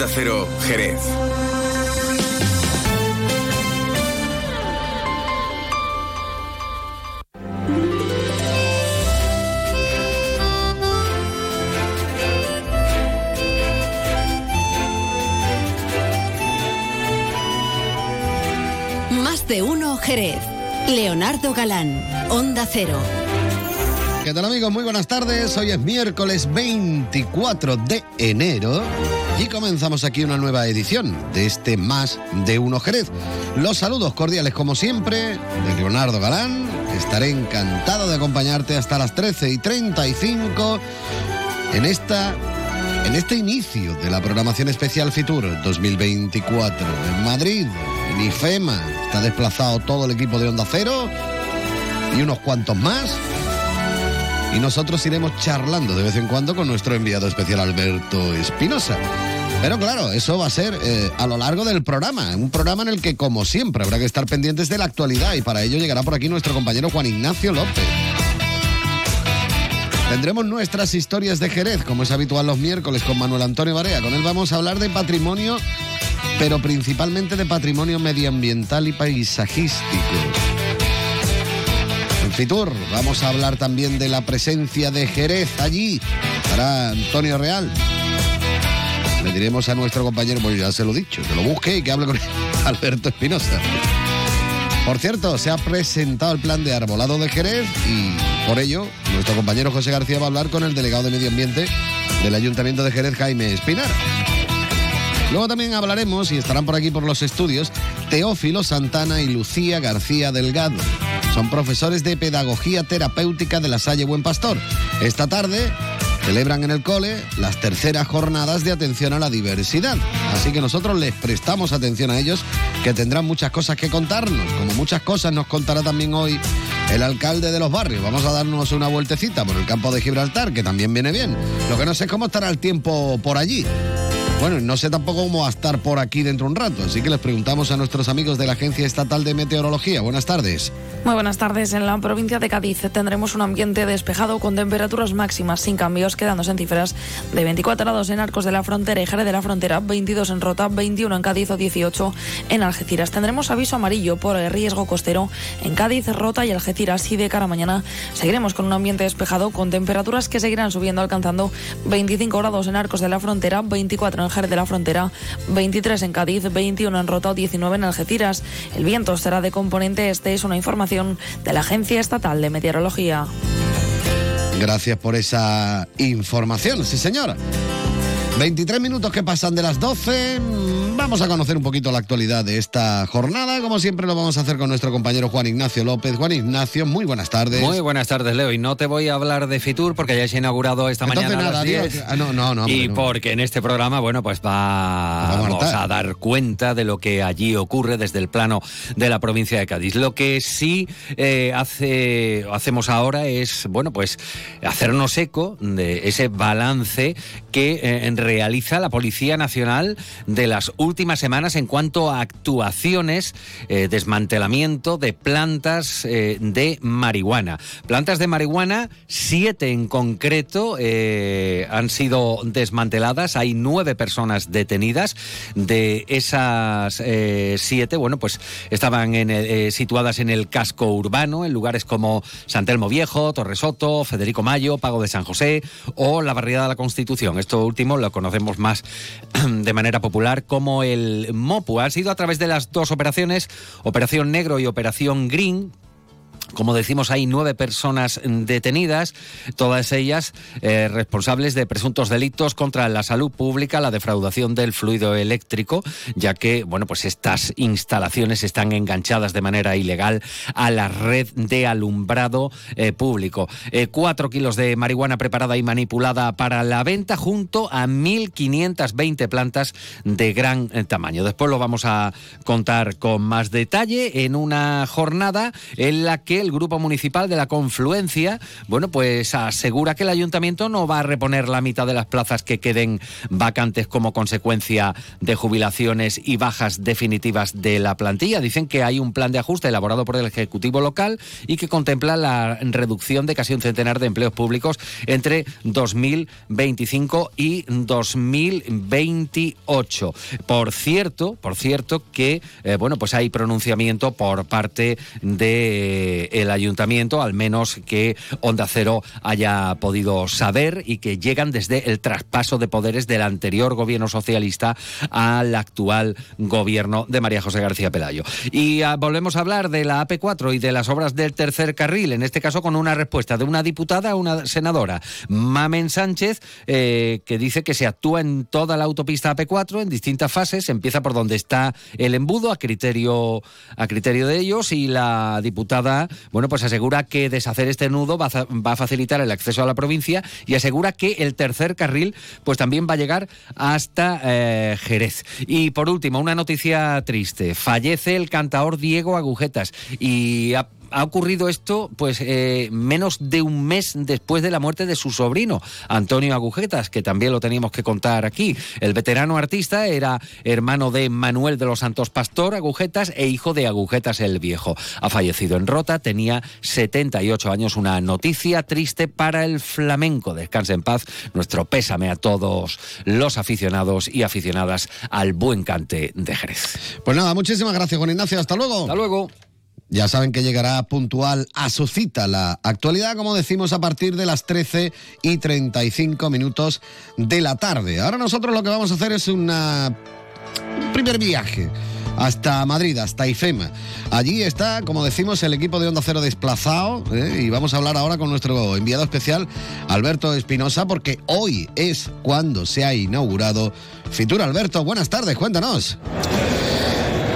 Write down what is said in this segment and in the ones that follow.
Onda Cero, Jerez. Más de uno Jerez. Leonardo Galán, Onda Cero. ¿Qué tal amigos? Muy buenas tardes. Hoy es miércoles 24 de enero y comenzamos aquí una nueva edición de este Más de Uno Jerez. Los saludos cordiales como siempre de Leonardo Galán. Estaré encantado de acompañarte hasta las 13 y 35 en esta en este inicio de la programación especial Fitur 2024 en Madrid, en IFEMA, está desplazado todo el equipo de Onda Cero y unos cuantos más. Y nosotros iremos charlando de vez en cuando con nuestro enviado especial Alberto Espinosa. Pero claro, eso va a ser eh, a lo largo del programa, un programa en el que como siempre habrá que estar pendientes de la actualidad y para ello llegará por aquí nuestro compañero Juan Ignacio López. Tendremos nuestras historias de Jerez, como es habitual los miércoles con Manuel Antonio Barea. Con él vamos a hablar de patrimonio, pero principalmente de patrimonio medioambiental y paisajístico. En Fitur vamos a hablar también de la presencia de Jerez allí. Para Antonio Real. Le diremos a nuestro compañero, pues ya se lo he dicho, que lo busque y que hable con Alberto Espinosa. Por cierto, se ha presentado el plan de arbolado de Jerez y por ello nuestro compañero José García va a hablar con el delegado de Medio Ambiente del Ayuntamiento de Jerez, Jaime Espinar. Luego también hablaremos, y estarán por aquí por los estudios, Teófilo Santana y Lucía García Delgado. Son profesores de Pedagogía Terapéutica de la Salle Buen Pastor. Esta tarde celebran en el cole las terceras jornadas de atención a la diversidad. Así que nosotros les prestamos atención a ellos, que tendrán muchas cosas que contarnos. Como muchas cosas nos contará también hoy el alcalde de los barrios. Vamos a darnos una vueltecita por el campo de Gibraltar, que también viene bien. Lo que no sé es cómo estará el tiempo por allí. Bueno, no sé tampoco cómo va a estar por aquí dentro un rato, así que les preguntamos a nuestros amigos de la Agencia Estatal de Meteorología. Buenas tardes. Muy buenas tardes. En la provincia de Cádiz tendremos un ambiente despejado con temperaturas máximas sin cambios, quedándose en cifras de 24 grados en Arcos de la Frontera y Jerez de la Frontera, 22 en Rota, 21 en Cádiz o 18 en Algeciras. Tendremos aviso amarillo por el riesgo costero en Cádiz, Rota y Algeciras y de cara a mañana seguiremos con un ambiente despejado con temperaturas que seguirán subiendo alcanzando 25 grados en Arcos de la Frontera, 24 en De la Frontera, 23 en Cádiz, 21 en Rota o 19 en Algeciras. El viento será de componente este, es una información de la Agencia Estatal de Meteorología. Gracias por esa información, sí señora. 23 minutos que pasan de las 12. Vamos a conocer un poquito la actualidad de esta jornada. Como siempre lo vamos a hacer con nuestro compañero Juan Ignacio López. Juan Ignacio, muy buenas tardes. Muy buenas tardes, Leo. Y no te voy a hablar de Fitur porque ya se ha inaugurado esta Entonces mañana nada, a las 10. tío, ah, no, no, no, y porque en este programa, bueno, pues va- Vamos a dar cuenta de lo que allí ocurre desde el plano de la provincia de Cádiz. Lo que sí eh, hace, hacemos ahora es, bueno, pues hacernos eco de ese balance que eh, realiza la Policía Nacional de las últimas semanas en cuanto a actuaciones, eh, desmantelamiento de plantas eh, de marihuana. Plantas de marihuana, siete en concreto, eh, han sido desmanteladas. Hay nueve personas detenidas. De esas eh, siete, bueno, pues estaban en el- situadas en el casco urbano, en lugares como Santelmo Viejo, Torresoto, Federico Mayo, Pago de San José o la Barriada de la Constitución. Esto último lo conocemos más de manera popular como el MOPU. Ha sido a través de las dos operaciones, Operación Negro y Operación Green, como decimos, hay nueve personas detenidas, todas ellas eh, responsables de presuntos delitos contra la salud pública, la defraudación del fluido eléctrico, ya que, bueno, pues estas instalaciones están enganchadas de manera ilegal a la red de alumbrado eh, público. Eh, cuatro kilos de marihuana preparada y manipulada para la venta junto a 1.520 plantas de gran tamaño. Después lo vamos a contar con más detalle en una jornada en la que el grupo municipal de la confluencia, bueno, pues asegura que el ayuntamiento no va a reponer la mitad de las plazas que queden vacantes como consecuencia de jubilaciones y bajas definitivas de la plantilla. Dicen que hay un plan de ajuste elaborado por el Ejecutivo local y que contempla la reducción de casi un centenar de empleos públicos entre 2025 y 2028. Por cierto, por cierto que eh, bueno, pues hay pronunciamiento por parte del el ayuntamiento, al menos que Onda Cero haya podido saber y que llegan desde el traspaso de poderes del anterior gobierno socialista al actual gobierno de María José García Pelayo. Y ah, volvemos a hablar de la AP4 y de las obras del tercer carril, en este caso con una respuesta de una diputada a una senadora, Mamen Sánchez, eh, que dice que se actúa en toda la autopista AP4 en distintas fases, empieza por donde está el embudo a criterio a criterio de ellos y la diputada, bueno, pues asegura que deshacer este nudo va a, facilitar el acceso a la provincia y asegura que el tercer carril pues también va a llegar hasta eh, Jerez. Y por último, una noticia triste. Fallece el cantador Diego Agujetas y ha ocurrido esto pues eh, menos de un mes después de la muerte de su sobrino, Antonio Agujetas, que también lo teníamos que contar aquí. El veterano artista era hermano de Manuel de los Santos Pastor Agujetas e hijo de Agujetas el Viejo. Ha fallecido en Rota, tenía 78 años, una noticia triste para el flamenco. Descanse en paz, nuestro pésame a todos los aficionados y aficionadas al buen cante de Jerez. Pues nada, muchísimas gracias Juan Ignacio, hasta luego. Hasta luego. Ya saben que llegará puntual a su cita la actualidad, como decimos, a partir de las 13 y 35 minutos de la tarde. Ahora nosotros lo que vamos a hacer es un primer viaje hasta Madrid, hasta IFEMA. Allí está, como decimos, el equipo de Onda Cero desplazado ¿eh? y vamos a hablar ahora con nuestro enviado especial, Alberto Espinosa, porque hoy es cuando se ha inaugurado Fitur. Alberto, buenas tardes, cuéntanos.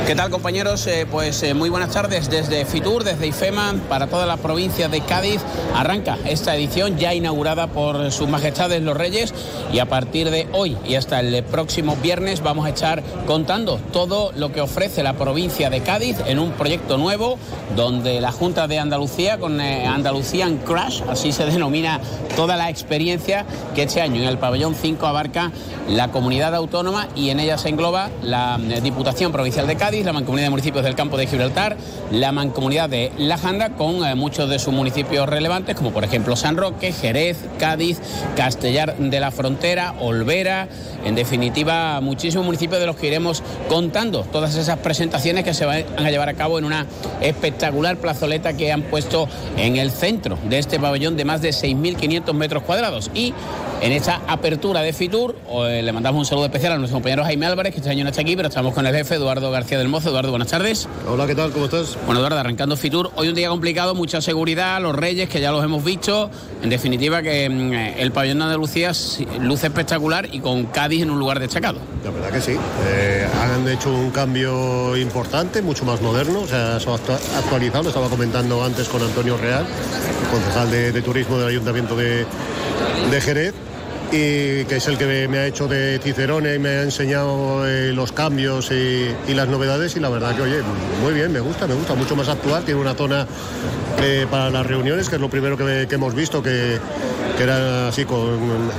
¿Qué tal compañeros? Eh, pues eh, muy buenas tardes desde Fitur, desde IFEMA, para toda la provincia de Cádiz. Arranca esta edición ya inaugurada por sus majestades los reyes y a partir de hoy y hasta el próximo viernes vamos a estar contando todo lo que ofrece la provincia de Cádiz en un proyecto nuevo donde la Junta de Andalucía con eh, Andalucían Crash, así se denomina toda la experiencia que este año en el pabellón 5 abarca la comunidad autónoma y en ella se engloba la Diputación Provincial de Cádiz la Mancomunidad de Municipios del Campo de Gibraltar, la Mancomunidad de La Janda, con eh, muchos de sus municipios relevantes, como por ejemplo San Roque, Jerez, Cádiz, Castellar de la Frontera, Olvera, en definitiva, muchísimos municipios de los que iremos contando todas esas presentaciones que se van a llevar a cabo en una espectacular plazoleta que han puesto en el centro de este pabellón de más de 6.500 metros cuadrados. Y en esta apertura de Fitur eh, le mandamos un saludo especial a nuestro compañero Jaime Álvarez, que este año no está aquí, pero estamos con el jefe Eduardo García del Mozo. Eduardo, buenas tardes. Hola, ¿qué tal? ¿Cómo estás? Bueno, Eduardo, arrancando Fitur, hoy un día complicado, mucha seguridad, los Reyes, que ya los hemos visto. En definitiva, que mm, el pabellón de Andalucía luce espectacular y con Cádiz en un lugar destacado. La verdad que sí. Eh, han hecho un cambio importante, mucho más moderno, o sea, se ha actualizado, lo estaba comentando antes con Antonio Real, concejal de, de Turismo del Ayuntamiento de, de Jerez y que es el que me ha hecho de Cicerone y me ha enseñado eh, los cambios y, las novedades. Y la verdad que oye, muy bien, me gusta, me gusta mucho más actual, tiene una zona eh, para las reuniones, que es lo primero que, hemos visto, que, era así con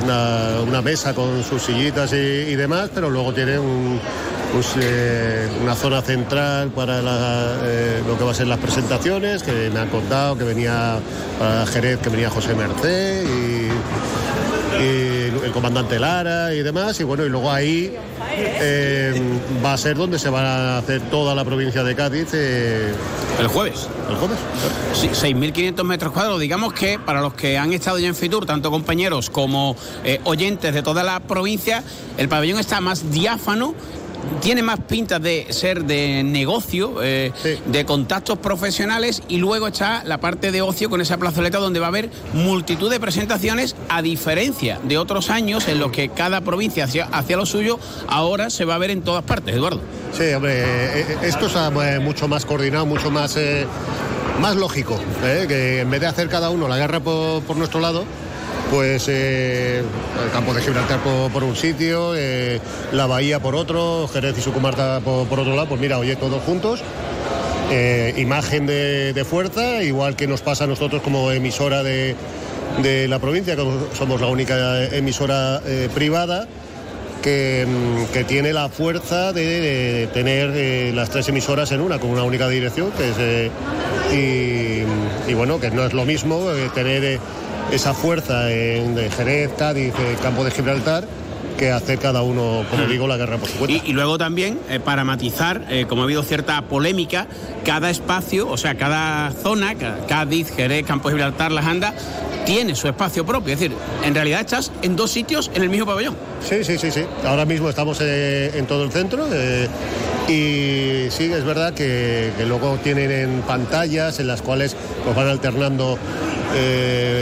una, mesa con sus sillitas y, demás, pero luego tiene pues, eh, una zona central para lo que va a ser las presentaciones, que me han contado que venía para Jerez, que venía José Merced y el comandante Lara y demás. Y bueno, y luego ahí eh, va a ser donde se va a hacer toda la provincia de Cádiz. Eh, el jueves. El jueves. Sí, 6.500 metros cuadrados. Digamos que para los que han estado ya en Fitur, tanto compañeros como eh, oyentes de toda la provincia, el pabellón está más diáfano tiene más pinta de ser de negocio, eh, de contactos profesionales y luego está la parte de ocio con esa plazoleta donde va a haber multitud de presentaciones a diferencia de otros años en los que cada provincia hacía, lo suyo, ahora se va a ver en todas partes, Eduardo. Sí, hombre, eh, eh, esto es mucho más coordinado, mucho más, más lógico, que en vez de hacer cada uno la guerra por nuestro lado, pues eh, el campo de Gibraltar por, un sitio, eh, la bahía por otro, Jerez y su comarca por, otro lado, pues mira, oye, todos juntos eh, imagen de, fuerza, igual que nos pasa a nosotros como emisora de, la provincia, que somos la única emisora privada. Que, mm, que, tiene la fuerza de, tener las tres emisoras en una, con una única dirección, y, bueno, que no es lo mismo tener esa fuerza en Jerez, Cádiz, Campo de Gibraltar, que hace cada uno, como mm. digo, la guerra por su cuenta. Y, luego también, eh, para matizar, eh, como ha habido cierta polémica, cada espacio, o sea, cada zona, Cádiz, Jerez, Campo de Gibraltar, La Janda, tiene su espacio propio. Es decir, en realidad estás en dos sitios en el mismo pabellón. Sí, sí, sí, sí. Ahora mismo estamos eh, en todo el centro. y sí, es verdad que, luego tienen en pantallas en las cuales van alternando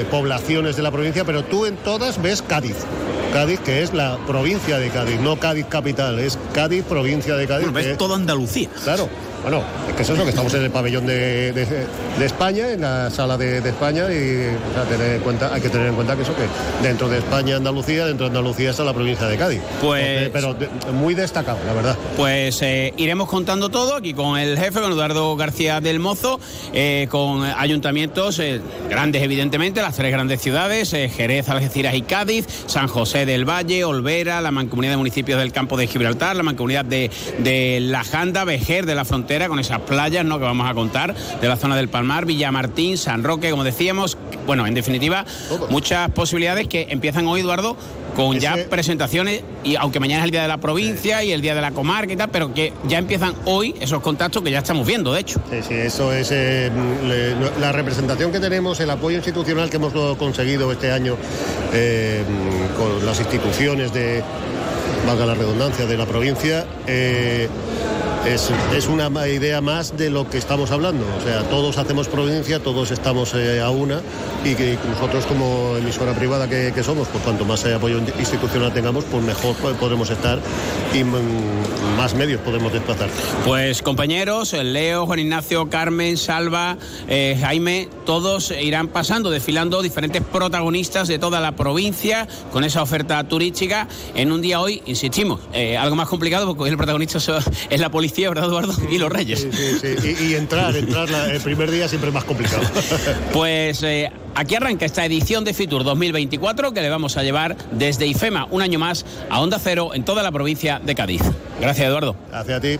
poblaciones de la provincia, pero tú en todas ves Cádiz. Cádiz, que es la provincia de Cádiz, no Cádiz capital, es Cádiz, provincia de Cádiz. Bueno, es toda Andalucía. Claro, bueno, es que es eso, que estamos en el pabellón de, España, en la sala de, España, y tener en cuenta, hay que tener en cuenta que eso, que dentro de España, Andalucía, dentro de Andalucía está la provincia de Cádiz. Pues, pero muy destacado, la verdad. Pues eh, iremos contando todo aquí con el jefe, con Eduardo García del Mozo, eh, con ayuntamientos eh, grandes, evidentemente, las tres grandes ciudades, Jerez, Algeciras y Cádiz, San José del Valle, Olvera, la mancomunidad de municipios del campo de Gibraltar, la mancomunidad de, de La Janda, Vejer de la frontera con esas playas ¿no? que vamos a contar de la zona del Palmar, Villamartín, San Roque, como decíamos. Bueno, en definitiva, muchas posibilidades que empiezan hoy, Eduardo, con ya presentaciones, y aunque mañana es el día de la provincia y el día de la comarca y tal, pero que ya empiezan hoy esos contactos que ya estamos viendo, de hecho. Sí, sí, eso es eh, la representación que tenemos, el apoyo institucional que hemos conseguido este año eh, con las instituciones de, valga la redundancia, de la provincia. Eh, es, una idea más de lo que estamos hablando. O sea, todos hacemos provincia, todos estamos eh, a una y que nosotros como emisora privada que, somos, pues cuanto más apoyo institucional tengamos, pues mejor podremos estar y más medios podemos desplazar. Pues compañeros, Leo, Juan Ignacio, Carmen, Salva, eh, Jaime, todos irán pasando, desfilando diferentes protagonistas de toda la provincia con esa oferta turística en un día hoy, insistimos, eh, algo más complicado porque hoy el protagonista es la policía ¿verdad, Eduardo? Y los Reyes. Sí, sí, sí. Y, entrar, entrar el primer día siempre es más complicado. Pues eh, aquí arranca esta edición de Fitur 2024 que le vamos a llevar desde IFEMA un año más a Onda Cero en toda la provincia de Cádiz. Gracias, Eduardo. Gracias a ti.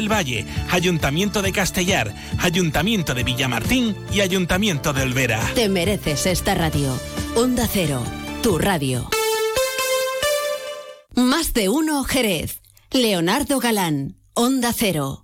Valle, Ayuntamiento de Castellar, Ayuntamiento de Villamartín y Ayuntamiento de Olvera. Te mereces esta radio. Onda Cero, tu radio. Más de uno, Jerez. Leonardo Galán, Onda Cero.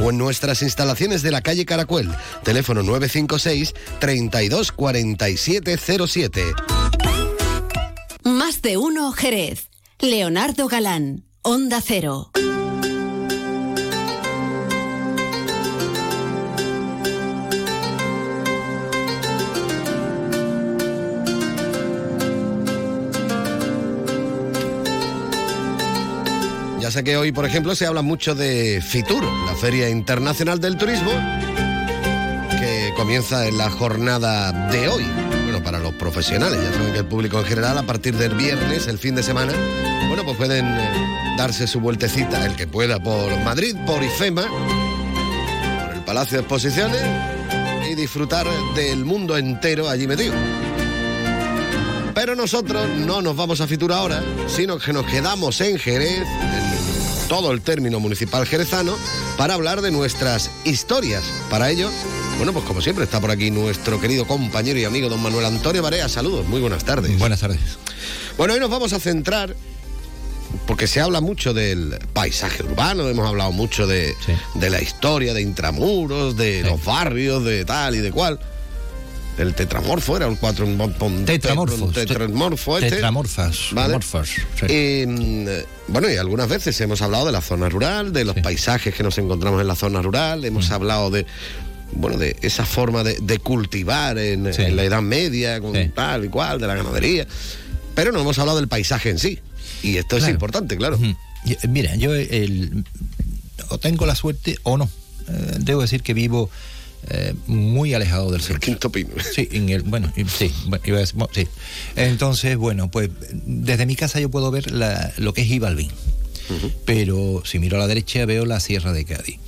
o en nuestras instalaciones de la calle Caracuel, teléfono 956 32 07. Más de uno Jerez. Leonardo Galán, Onda Cero. Que hoy, por ejemplo, se habla mucho de FITUR, la Feria Internacional del Turismo, que comienza en la jornada de hoy. Bueno, para los profesionales, ya saben que el público en general, a partir del viernes, el fin de semana, bueno, pues pueden eh, darse su vueltecita, el que pueda, por Madrid, por IFEMA, por el Palacio de Exposiciones y disfrutar del mundo entero allí metido. Pero nosotros no nos vamos a Fitur ahora, sino que nos quedamos en Jerez, en todo el término municipal jerezano, para hablar de nuestras historias. Para ello, bueno, pues como siempre está por aquí nuestro querido compañero y amigo don Manuel Antonio Barea. Saludos, muy buenas tardes. Buenas tardes. Bueno, hoy nos vamos a centrar porque se habla mucho del paisaje urbano, hemos hablado mucho de, Sí. de la historia, de intramuros, de Sí. los barrios, de tal y de cual. El tetramorfo era el cuatro Tetramorfos. tetramorfo este. Tetramorfas. ¿Vale? sí. Y, mm, bueno, y algunas veces hemos hablado de la zona rural, de los Sí. paisajes que nos encontramos en la zona rural, hemos hablado de bueno, de esa forma de, de cultivar en, Sí. en la Edad Media, con Sí. tal y cual, de la ganadería. Pero no hemos hablado del paisaje en sí. Y esto es importante, claro. Eh, Mira, yo el- o tengo la suerte o no. Eh, debo decir que vivo eh, muy alejado del El centro. quinto pino. Sí, en el, bueno, y- sí, bueno, iba a decir- bueno, sí. Entonces, bueno, pues desde mi casa yo puedo ver la- lo que es Ibalbín. Pero si miro a la derecha veo la Sierra de Cádiz.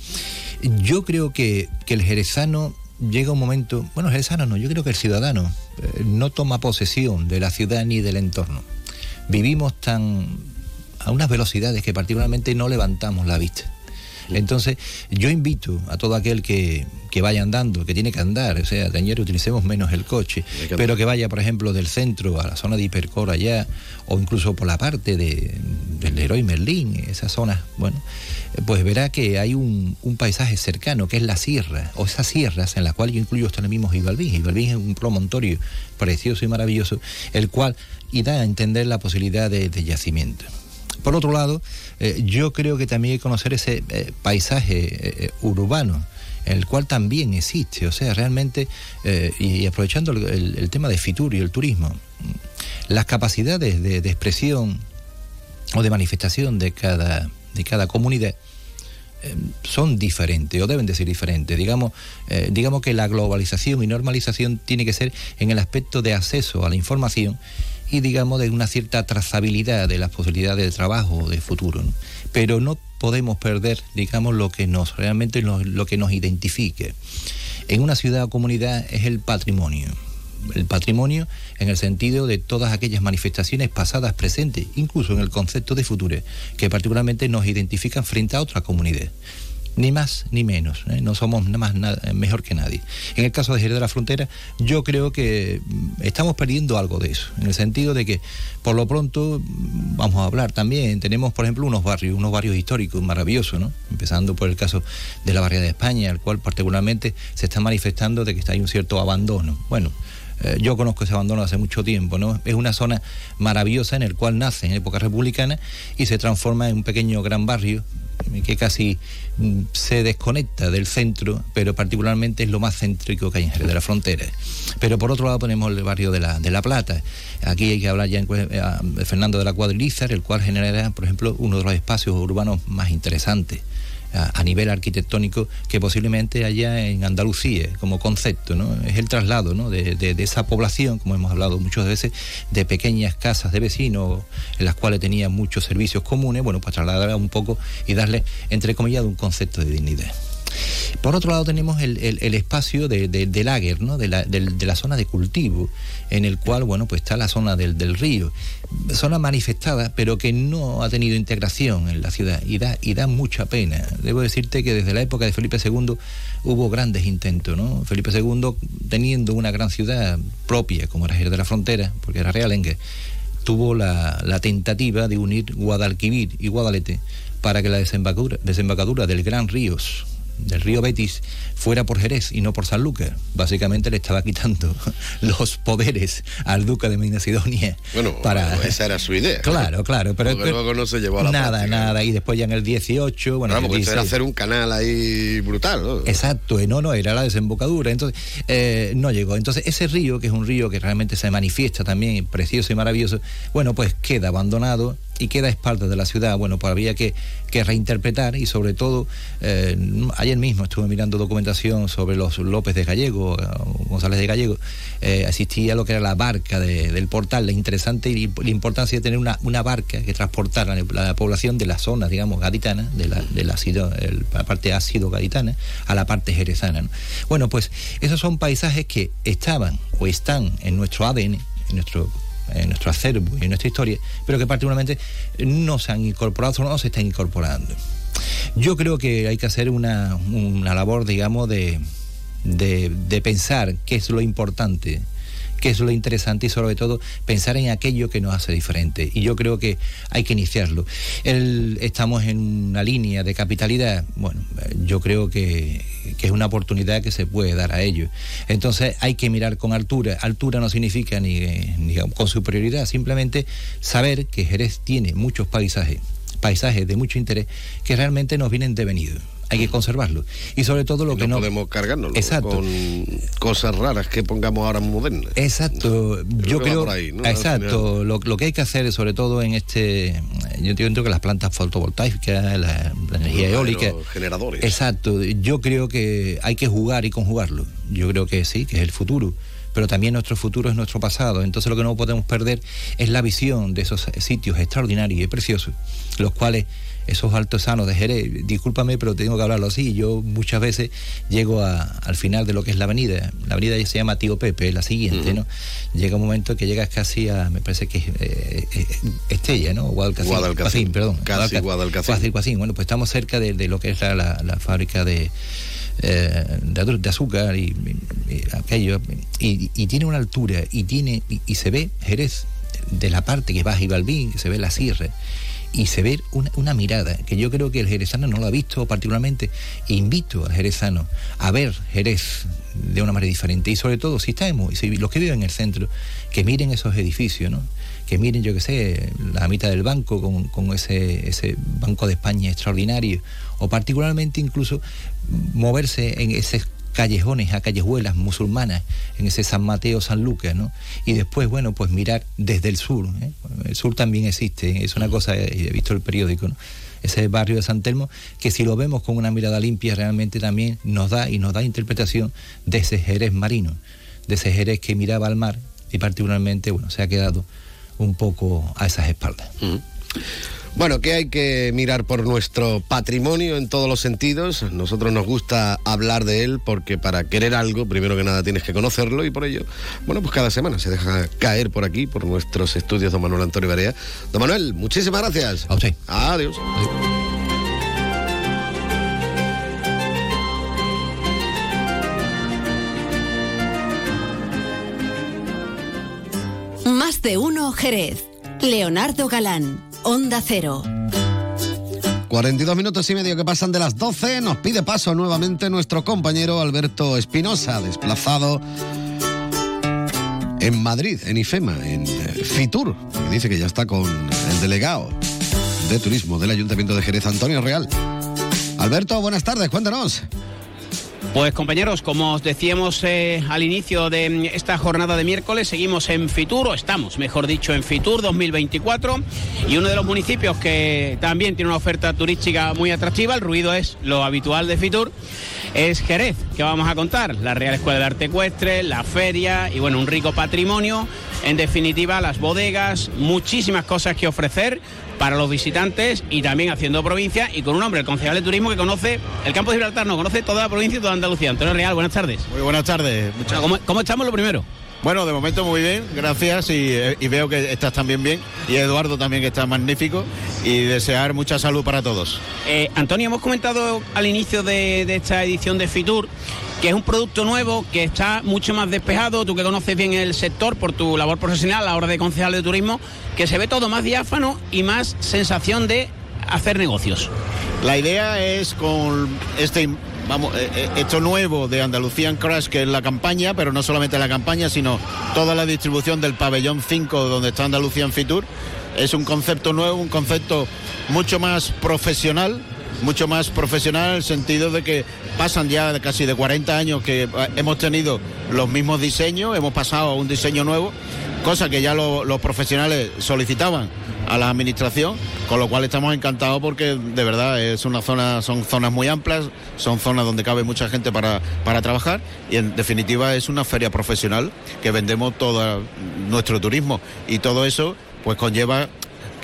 Yo creo que, que el jerezano llega un momento, bueno, el jerezano no, yo creo que el ciudadano eh, no toma posesión de la ciudad ni del entorno. Vivimos tan a unas velocidades que particularmente no levantamos la vista. Entonces, yo invito a todo aquel que, que vaya andando, que tiene que andar, o sea, señores, utilicemos menos el coche, que pero que vaya, por ejemplo, del centro a la zona de Hipercor allá, o incluso por la parte de, del Leroy Merlín, esas zonas, bueno, eh, pues verá que hay un, un paisaje cercano, que es la sierra, o esas sierras en las cuales yo incluyo hasta el mismo Gibalbín. Gibalbín es un promontorio precioso y maravilloso, el cual y da a entender la posibilidad de, de yacimiento. Por otro lado, eh, yo creo que también hay que conocer ese eh, paisaje eh, urbano, el cual también existe. O sea, realmente, eh, y aprovechando el, tema de Fitur y el turismo, las capacidades de, de expresión o de manifestación de cada, de cada comunidad eh, son diferentes o deben de ser diferentes. Digamos, eh, digamos que la globalización y normalización tiene que ser en el aspecto de acceso a la información y digamos de una cierta trazabilidad de las posibilidades de trabajo de futuro. Pero no podemos perder, digamos, lo que nos realmente lo, lo que nos identifique. En una ciudad o comunidad es el patrimonio el patrimonio en el sentido de todas aquellas manifestaciones pasadas, presentes, incluso en el concepto de futuro, que particularmente nos identifican frente a otra comunidad. Ni más ni menos, ¿eh? no somos nada más nada, mejor que nadie. En el caso de Jerez de la Frontera, yo creo que mm, estamos perdiendo algo de eso, en el sentido de que, por lo pronto, mm, vamos a hablar también, tenemos, por ejemplo, unos barrios, unos barrios históricos maravillosos, ¿no? Empezando por el caso de la barriada de España, el cual particularmente se está manifestando de que hay un cierto abandono. Bueno, eh, yo conozco ese abandono hace mucho tiempo, ¿no? Es una zona maravillosa en el cual nace en época republicana y se transforma en un pequeño gran barrio que casi mm, se desconecta del centro, pero particularmente es lo más céntrico que hay en Jerez de la Frontera. Pero por otro lado tenemos el barrio de la, de la Plata. Aquí hay que hablar ya cue- eh, Fernando de la Cuadrilizar, el cual generará, por ejemplo, uno de los espacios urbanos más interesantes a, nivel arquitectónico que posiblemente haya en Andalucía como concepto, ¿no? Es el traslado, ¿no? de, de- de esa población, como hemos hablado muchas veces, de pequeñas casas de vecinos en las cuales tenía muchos servicios comunes, bueno, pues trasladarla un poco y darle, entre comillas, un concepto de dignidad. Por otro lado tenemos el, espacio de, de- del Águer, ¿no? de, la, de la zona de cultivo, en el cual bueno, pues está la zona del, río. Zona manifestada, pero que no ha tenido integración en la ciudad y da, y da mucha pena. Debo decirte que desde la época de Felipe II hubo grandes intentos. ¿no? Felipe II, teniendo una gran ciudad propia, como era Jerez de la Frontera, porque era realengue, tuvo la, la tentativa de unir Guadalquivir y Guadalete para que la desembocadura, desembocadura del Gran Ríos, del río Betis, fuera por Jerez y no por San Lucas. Básicamente le estaba quitando los poderes al duque de Medina Sidonia. Bueno, para... esa era su idea. Claro, claro, pero, luego no se llevó a la nada, práctica. nada. Y después ya en el 18, bueno, Vamos, 16. hacer un canal ahí brutal, ¿no? Exacto, y no, no, era la desembocadura, entonces eh, no llegó. Entonces ese río, que es un río que realmente se manifiesta también precioso y maravilloso, bueno, pues queda abandonado y queda a espaldas de la ciudad. Bueno, pues había que, que reinterpretar y sobre todo, eh, ayer mismo estuve mirando documentación sobre los López de Gallego, eh, González de Gallego, eh, asistí a lo que era la barca de- del portal, la interesante y la importancia de tener una, una barca que transportara la, la población de la zona, digamos, gaditana, de la, de la, ácido- el- parte ácido gaditana, a la parte jerezana. ¿no? Bueno, pues esos son paisajes que estaban o están en nuestro ADN, en nuestro en nuestro acervo y en nuestra historia, pero que particularmente no se han incorporado o no se están incorporando. Yo creo que hay que hacer una, una labor, digamos, de, de, de pensar qué es lo importante que es lo interesante y sobre todo pensar en aquello que nos hace diferente. Y yo creo que hay que iniciarlo. El, estamos en una línea de capitalidad, bueno, yo creo que, es una oportunidad que se puede dar a ello. Entonces hay que mirar con altura. Altura no significa ni, ni con superioridad, simplemente saber que Jerez tiene muchos paisajes paisajes de mucho interés que realmente nos vienen devenidos hay que conservarlo. Y sobre todo lo y que no... podemos cargarnos Exacto. con cosas raras que pongamos ahora modernas. Exacto. Yo creo... por ahí, ¿no? Exacto. Lo, lo que hay que hacer, sobre todo en este... Yo entiendo que las plantas fotovoltaicas, la, la energía eólica... generadores. Exacto. Yo creo que hay que jugar y conjugarlo. Yo creo que sí, que es el futuro pero también nuestro futuro es nuestro pasado. Entonces lo que no podemos perder es la visión de esos sitios extraordinarios y preciosos, los cuales esos artesanos de Jerez, discúlpame, pero tengo que hablarlo así, yo muchas veces llego a, al final de lo que es la avenida, la avenida se llama Tío Pepe, la siguiente, uh -huh. ¿no? Llega un momento que llegas casi a, me parece que es eh, eh, Estella, ¿no? Guadalcacín, Guadalcacín, perdón. Casi Guadalcacín. Guadalcacín. Bueno, pues estamos cerca de, de lo que es la, la, la fábrica de... Eh, de, de, azúcar y, y aquello y, y, tiene una altura y tiene y, se ve Jerez de la parte que va a Gibalbín que se ve la sierra y se ve una, una, mirada que yo creo que el jerezano no lo ha visto particularmente. Invito al jerezano a ver Jerez de una manera diferente y sobre todo si estamos, si los que viven en el centro, que miren esos edificios, ¿no? que miren, yo que sé, la mitad del banco con, con ese, ese Banco de España extraordinario, o particularmente incluso moverse en ese callejones, a callejuelas musulmanas, en ese San Mateo, San Lucas, ¿no? Y después, bueno, pues mirar desde el sur. ¿eh? El sur también existe, es una cosa, he visto el periódico, ¿no? Ese barrio de San Telmo, que si lo vemos con una mirada limpia, realmente también nos da y nos da interpretación de ese Jerez marino, de ese Jerez que miraba al mar y particularmente, bueno, se ha quedado un poco a esas espaldas. -huh. Bueno, que hay que mirar por nuestro patrimonio en todos los sentidos. Nosotros nos gusta hablar de él porque para querer algo, primero que nada tienes que conocerlo y por ello, bueno, pues cada semana se deja caer por aquí, por nuestros estudios, don Manuel Antonio Barea. Don Manuel, muchísimas gracias. A usted. Adiós. Adiós. Más de uno Jerez. Leonardo Galán. Onda Cero. 42 minutos y medio que pasan de las 12. Nos pide paso nuevamente nuestro compañero Alberto Espinosa, desplazado en Madrid, en IFEMA, en Fitur. Y dice que ya está con el delegado de turismo del Ayuntamiento de Jerez, Antonio Real. Alberto, buenas tardes, cuéntanos. Pues compañeros, como os decíamos eh, al inicio de esta jornada de miércoles, seguimos en Fitur, o estamos, mejor dicho, en Fitur 2024, y uno de los municipios que también tiene una oferta turística muy atractiva, el ruido es lo habitual de Fitur, es Jerez, que vamos a contar, la Real Escuela de Arte Ecuestre, la feria y bueno, un rico patrimonio, en definitiva las bodegas, muchísimas cosas que ofrecer para los visitantes y también haciendo provincia y con un hombre, el concejal de turismo que conoce el campo de Gibraltar, no conoce toda la provincia y toda Andalucía. Antonio Real, buenas tardes. Muy buenas tardes. Muchas... ¿Cómo, ¿Cómo, estamos lo primero? Bueno, de momento muy bien, gracias y, y, veo que estás también bien y Eduardo también que está magnífico y desear mucha salud para todos. Eh, Antonio, hemos comentado al inicio de, de esta edición de Fitur que es un producto nuevo, que está mucho más despejado, tú que conoces bien el sector por tu labor profesional a la hora de concejal de turismo, que se ve todo más diáfano y más sensación de hacer negocios. La idea es con este vamos, eh, esto nuevo de Andalucía Crash, que es la campaña, pero no solamente la campaña, sino toda la distribución del pabellón 5 donde está Andalucía Fitur. Es un concepto nuevo, un concepto mucho más profesional, mucho más profesional en el sentido de que pasan ya casi de 40 años que hemos tenido los mismos diseños, hemos pasado a un diseño nuevo, cosa que ya lo, los profesionales solicitaban a la administración, con lo cual estamos encantados porque de verdad es una zona, son zonas muy amplias, son zonas donde cabe mucha gente para, para trabajar y en definitiva es una feria profesional que vendemos todo nuestro turismo. Y todo eso pues conlleva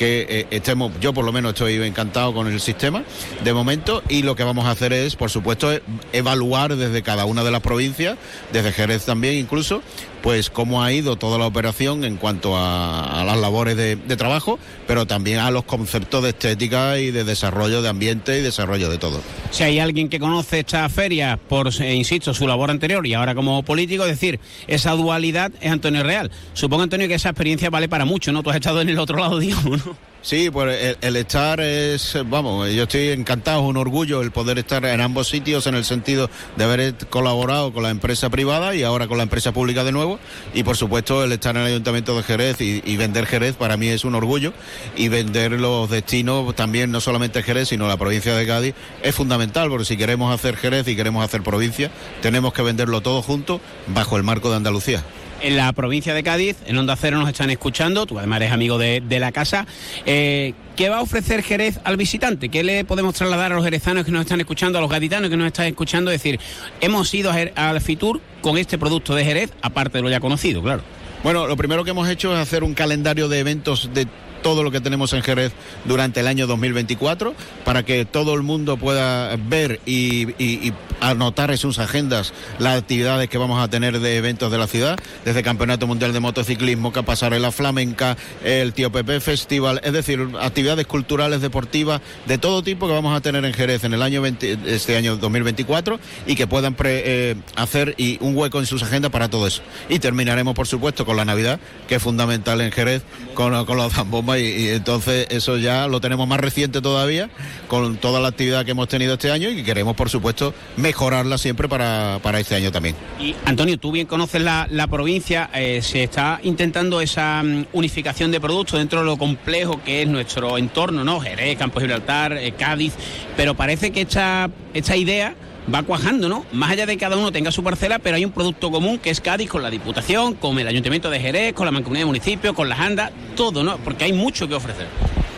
que eh, estemos, yo por lo menos estoy encantado con el sistema de momento y lo que vamos a hacer es, por supuesto, evaluar desde cada una de las provincias, desde Jerez también incluso, pues cómo ha ido toda la operación en cuanto a, a las labores de, trabajo, pero también a los conceptos de estética y de desarrollo de ambiente y desarrollo de todo. Si hay alguien que conoce esta feria por, eh, insisto, su labor anterior y ahora como político, es decir, esa dualidad es Antonio Real. Supongo, Antonio, que esa experiencia vale para mucho, ¿no? Tú has estado en el otro lado, digamos, ¿no? Sí, pues el, el estar es, vamos, yo estoy encantado, es un orgullo el poder estar en ambos sitios en el sentido de haber colaborado con la empresa privada y ahora con la empresa pública de nuevo. Y por supuesto el estar en el Ayuntamiento de Jerez y, y vender Jerez para mí es un orgullo. Y vender los destinos también, no solamente Jerez, sino la provincia de Cádiz, es fundamental, porque si queremos hacer Jerez y queremos hacer provincia, tenemos que venderlo todo junto bajo el marco de Andalucía. En la provincia de Cádiz, en Onda Cero nos están escuchando, tú además eres amigo de, la casa. Eh, ¿Qué va a ofrecer Jerez al visitante? ¿Qué le podemos trasladar a los jerezanos que nos están escuchando, a los gaditanos que nos están escuchando? Es decir, hemos ido al Fitur con este producto de Jerez, aparte de lo ya conocido, claro. Bueno, lo primero que hemos hecho es hacer un calendario de eventos de todo lo que tenemos en Jerez durante el año 2024 para que todo el mundo pueda ver y, anotar en sus agendas las actividades que vamos a tener de eventos de la ciudad, desde Campeonato Mundial de Motociclismo, Pasarela Flamenca, el Tío Pepe Festival, es decir, actividades culturales, deportivas, de todo tipo que vamos a tener en Jerez en el año 20 este año 2024 y que puedan eh, hacer un hueco en sus agendas para todo eso. Y terminaremos, por supuesto, con la Navidad, que es fundamental en Jerez, con, con los zambombas y, entonces eso ya lo tenemos más reciente todavía, con toda la actividad que hemos tenido este año y que queremos, por supuesto, mejorarla siempre para, para este año también. Y Antonio, tú bien conoces la, la provincia, eh, se está intentando esa mm, unificación de productos dentro de lo complejo que es nuestro entorno, ¿no? Jerez, Campo Gibraltar, eh, Cádiz, pero parece que esta, esta idea va cuajando, ¿no? Más allá de que cada uno tenga su parcela, pero hay un producto común que es Cádiz con la Diputación, con el Ayuntamiento de Jerez, con la Mancomunidad de Municipios, con las andas, todo, ¿no? Porque hay mucho que ofrecer.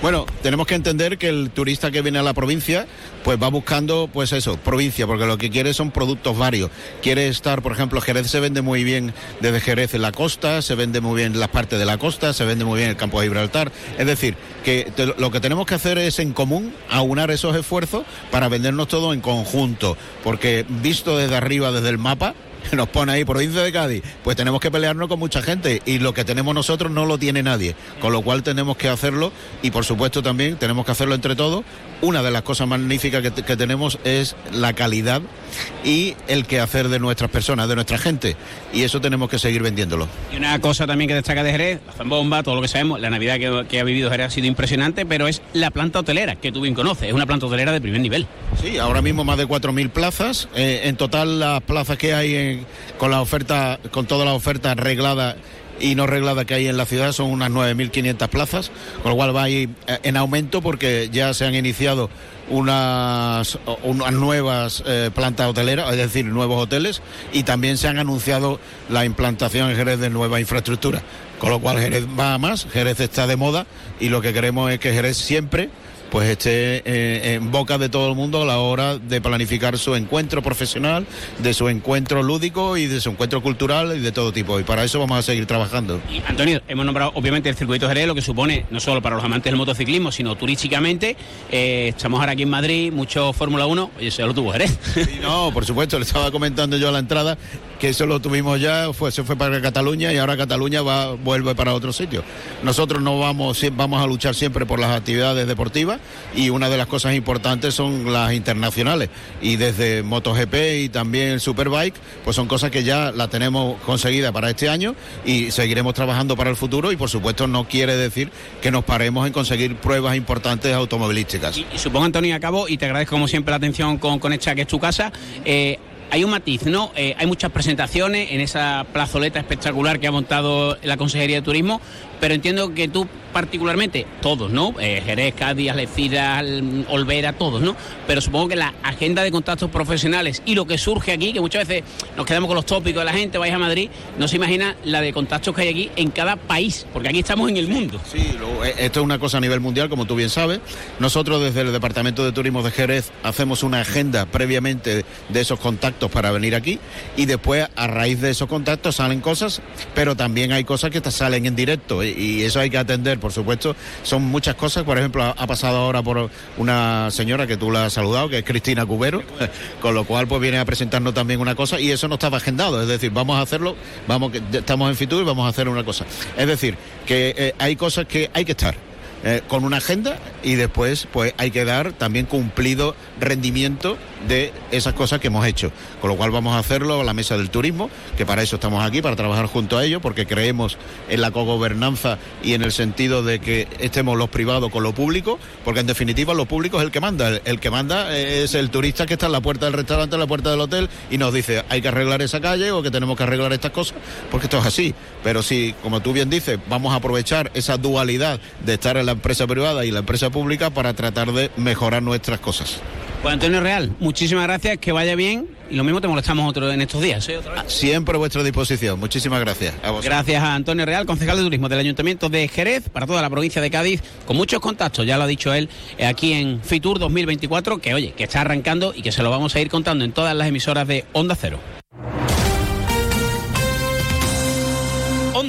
Bueno, tenemos que entender que el turista que viene a la provincia, pues va buscando, pues eso, provincia, porque lo que quiere son productos varios. Quiere estar, por ejemplo, Jerez se vende muy bien desde Jerez en la costa, se vende muy bien las partes de la costa, se vende muy bien el campo de Gibraltar. Es decir, que lo que tenemos que hacer es en común aunar esos esfuerzos para vendernos todo en conjunto, porque visto desde arriba, desde el mapa, nos pone ahí provincia de Cádiz, pues tenemos que pelearnos con mucha gente y lo que tenemos nosotros no lo tiene nadie, con lo cual tenemos que hacerlo y por supuesto también tenemos que hacerlo entre todos. Una de las cosas magníficas que, que tenemos es la calidad y el que hacer de nuestras personas, de nuestra gente y eso tenemos que seguir vendiéndolo. Y una cosa también que destaca de Jerez, la zambomba, todo lo que sabemos, la Navidad que, que ha vivido Jerez ha sido impresionante, pero es la planta hotelera, que tú bien conoces, es una planta hotelera de primer nivel. Sí, ahora mismo más de 4.000 plazas. Eh, en total las plazas que hay en- con la oferta, con toda la oferta reglada y no reglada que hay en la ciudad son unas 9.500 plazas, con lo cual va a ir eh, en aumento porque ya se han iniciado unas, unas nuevas eh, plantas hoteleras, es decir, nuevos hoteles, y también se han anunciado la implantación en Jerez de nueva infraestructura. Con lo cual Jerez va a más, Jerez está de moda y lo que queremos es que Jerez siempre pues esté eh, en boca de todo el mundo a la hora de planificar su encuentro profesional, de su encuentro lúdico y de su encuentro cultural y de todo tipo. Y para eso vamos a seguir trabajando. Y Antonio, hemos nombrado obviamente el circuito Jerez, lo que supone no solo para los amantes del motociclismo, sino turísticamente. Eh, estamos ahora aquí en Madrid, mucho Fórmula 1, oye, eso ya lo tuvo Jerez. Y no, por supuesto, le estaba comentando yo a la entrada que eso lo tuvimos ya, fue, se fue para Cataluña y ahora Cataluña va, vuelve para otro sitio. Nosotros no vamos, vamos a luchar siempre por las actividades deportivas y una de las cosas importantes son las internacionales. Y desde MotoGP y también el Superbike, pues son cosas que ya la tenemos conseguida para este año y seguiremos trabajando para el futuro y por supuesto no quiere decir que nos paremos en conseguir pruebas importantes automovilísticas. Y supongo, Antonio, acabo, y te agradezco como siempre la atención con, con esta que es tu casa. eh, hay un matiz, ¿no? Eh, hay muchas presentaciones en esa plazoleta espectacular que ha montado la Consejería de Turismo, pero entiendo que tú particularmente, todos, ¿no? Eh, Jerez, Cádiz, Algeciras, Al- Olvera, todos, ¿no? Pero supongo que la agenda de contactos profesionales y lo que surge aquí, que muchas veces nos quedamos con los tópicos de la gente, vais a Madrid, no se imagina la de contactos que hay aquí en cada país, porque aquí estamos en el mundo. Sí, eh, esto es una cosa a nivel mundial, como tú bien sabes. Nosotros desde el Departamento de Turismo de Jerez hacemos una agenda previamente de esos contactos para venir aquí y después a raíz de esos contactos salen cosas, pero también hay cosas que salen en directo y, eso hay que atender, por supuesto. Son muchas cosas, por ejemplo, ha, pasado ahora por una señora que tú la has saludado, que es Cristina Cubero, con lo cual pues viene a presentarnos también una cosa y eso no estaba agendado, es decir, vamos a hacerlo, vamos estamos en Fitur y vamos a hacer una cosa. Es decir, que eh, hay cosas que hay que estar eh, con una agenda y después pues hay que dar también cumplido rendimiento de esas cosas que hemos hecho. Con lo cual vamos a hacerlo a la mesa del turismo, que para eso estamos aquí, para trabajar junto a ellos, porque creemos en la cogobernanza y en el sentido de que estemos los privados con lo público, porque en definitiva lo público es el que manda. El, el que manda es el turista que está en la puerta del restaurante, en la puerta del hotel y nos dice hay que arreglar esa calle o que tenemos que arreglar estas cosas, porque esto es así. Pero si, como tú bien dices, vamos a aprovechar esa dualidad de estar en la empresa privada y la empresa pública para tratar de mejorar nuestras cosas. Pues Antonio Real, muchísimas gracias, que vaya bien y lo mismo te molestamos otro en estos días. ¿eh? Otra vez. Siempre a vuestra disposición. Muchísimas gracias. A vosotros. Gracias a Antonio Real, concejal de turismo del Ayuntamiento de Jerez, para toda la provincia de Cádiz, con muchos contactos, ya lo ha dicho él, eh, aquí en Fitur 2024, que oye, que está arrancando y que se lo vamos a ir contando en todas las emisoras de Onda Cero.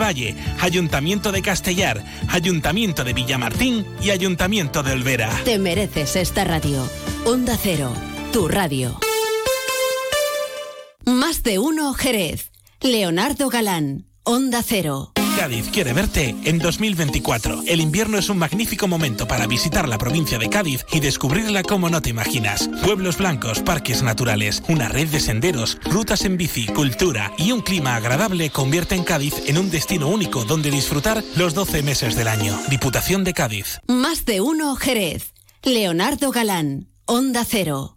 Valle, Ayuntamiento de Castellar, Ayuntamiento de Villamartín y Ayuntamiento de Olvera. Te mereces esta radio. Onda Cero, tu radio. Más de uno Jerez. Leonardo Galán, Onda Cero. Cádiz quiere verte en 2024. El invierno es un magnífico momento para visitar la provincia de Cádiz y descubrirla como no te imaginas. Pueblos blancos, parques naturales, una red de senderos, rutas en bici, cultura y un clima agradable convierten Cádiz en un destino único donde disfrutar los 12 meses del año. Diputación de Cádiz. Más de uno Jerez. Leonardo Galán, Onda Cero.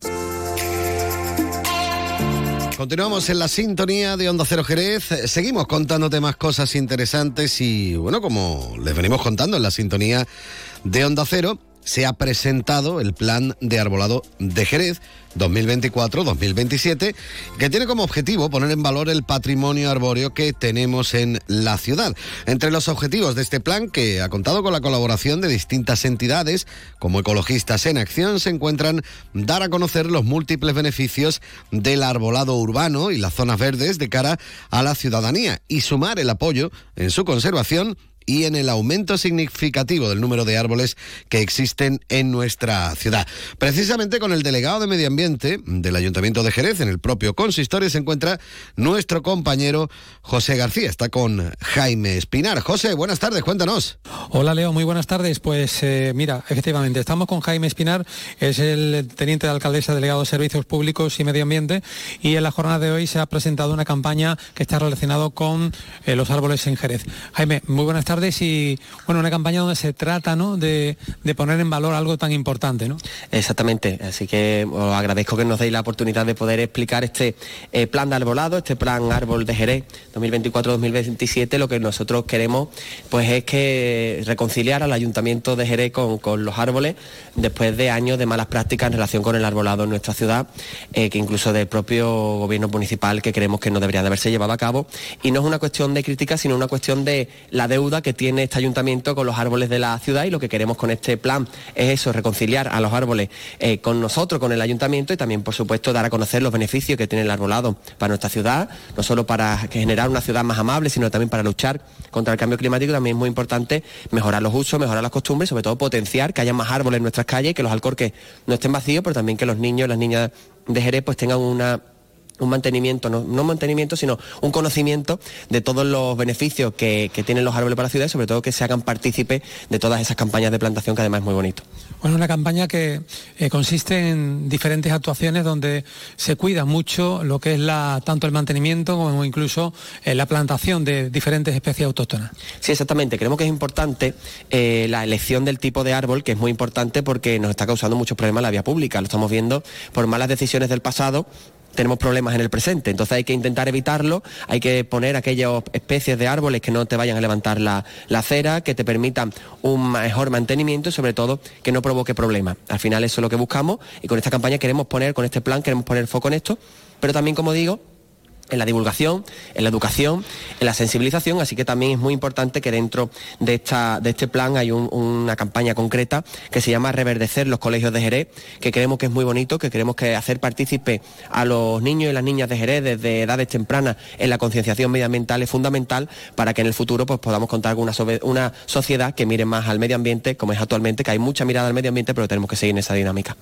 Continuamos en la sintonía de Onda Cero Jerez. Eh, Seguimos contándote más cosas interesantes y, bueno, como les venimos contando en la sintonía de Onda Cero, se ha presentado el plan de arbolado de Jerez 2024-2027, que tiene como objetivo poner en valor el patrimonio arbóreo que tenemos en la ciudad. Entre los objetivos de este plan, que ha contado con la colaboración de distintas entidades, como Ecologistas en Acción, se encuentran dar a conocer los múltiples beneficios del arbolado urbano y las zonas verdes de cara a la ciudadanía y sumar el apoyo en su conservación y en el aumento significativo del número de árboles que existen en nuestra ciudad. Precisamente con el delegado de Medio Ambiente del Ayuntamiento de Jerez, en el propio consistorio, se encuentra nuestro compañero José García. Está con Jaime Espinar. José, buenas tardes, cuéntanos. Hola Leo, muy buenas tardes. Pues eh, mira, efectivamente, estamos con Jaime Espinar, es el teniente de alcaldesa delegado de Servicios Públicos y Medio Ambiente, y en la jornada de hoy se ha presentado una campaña que está relacionada con eh, los árboles en Jerez. Jaime, muy buenas tardes y bueno, una campaña donde se trata ¿no? de, de poner en valor algo tan importante, ¿no? Exactamente, así que os agradezco que nos deis la oportunidad de poder explicar este eh, plan de arbolado, este plan árbol de Jerez 2024-2027. Lo que nosotros queremos pues es que reconciliar al Ayuntamiento de Jerez con, con los árboles después de años de malas prácticas en relación con el arbolado en nuestra ciudad, eh, que incluso del propio gobierno municipal que creemos que no debería de haberse llevado a cabo. Y no es una cuestión de crítica, sino una cuestión de la deuda que tiene este ayuntamiento con los árboles de la ciudad y lo que queremos con este plan es eso, reconciliar a los árboles eh, con nosotros, con el ayuntamiento y también, por supuesto, dar a conocer los beneficios que tiene el arbolado para nuestra ciudad, no solo para generar una ciudad más amable, sino también para luchar contra el cambio climático. También es muy importante mejorar los usos, mejorar las costumbres, sobre todo potenciar que haya más árboles en nuestras calles, que los alcorques no estén vacíos, pero también que los niños y las niñas de Jerez pues tengan una un mantenimiento, no, no mantenimiento, sino un conocimiento de todos los beneficios que, que tienen los árboles para la ciudad y sobre todo que se hagan partícipes de todas esas campañas de plantación que además es muy bonito. Bueno, una campaña que eh, consiste en diferentes actuaciones donde se cuida mucho lo que es la, tanto el mantenimiento como incluso eh, la plantación de diferentes especies autóctonas. Sí, exactamente. Creemos que es importante eh, la elección del tipo de árbol, que es muy importante porque nos está causando muchos problemas en la vía pública. Lo estamos viendo por malas decisiones del pasado tenemos problemas en el presente. Entonces hay que intentar evitarlo, hay que poner aquellas especies de árboles que no te vayan a levantar la, la acera, que te permitan un mejor mantenimiento y sobre todo que no provoque problemas. Al final eso es lo que buscamos y con esta campaña queremos poner, con este plan queremos poner foco en esto, pero también como digo, en la divulgación, en la educación, en la sensibilización, así que también es muy importante que dentro de, esta, de este plan hay un- una campaña concreta que se llama Reverdecer los colegios de Jerez, que creemos que es muy bonito, que queremos que hacer partícipe a los niños y las niñas de Jerez desde edades tempranas en la concienciación medioambiental es fundamental para que en el futuro pues, podamos contar con una sociedad que mire más al medio ambiente, como es actualmente, que hay mucha mirada al medio ambiente, pero tenemos que seguir en esa dinámica.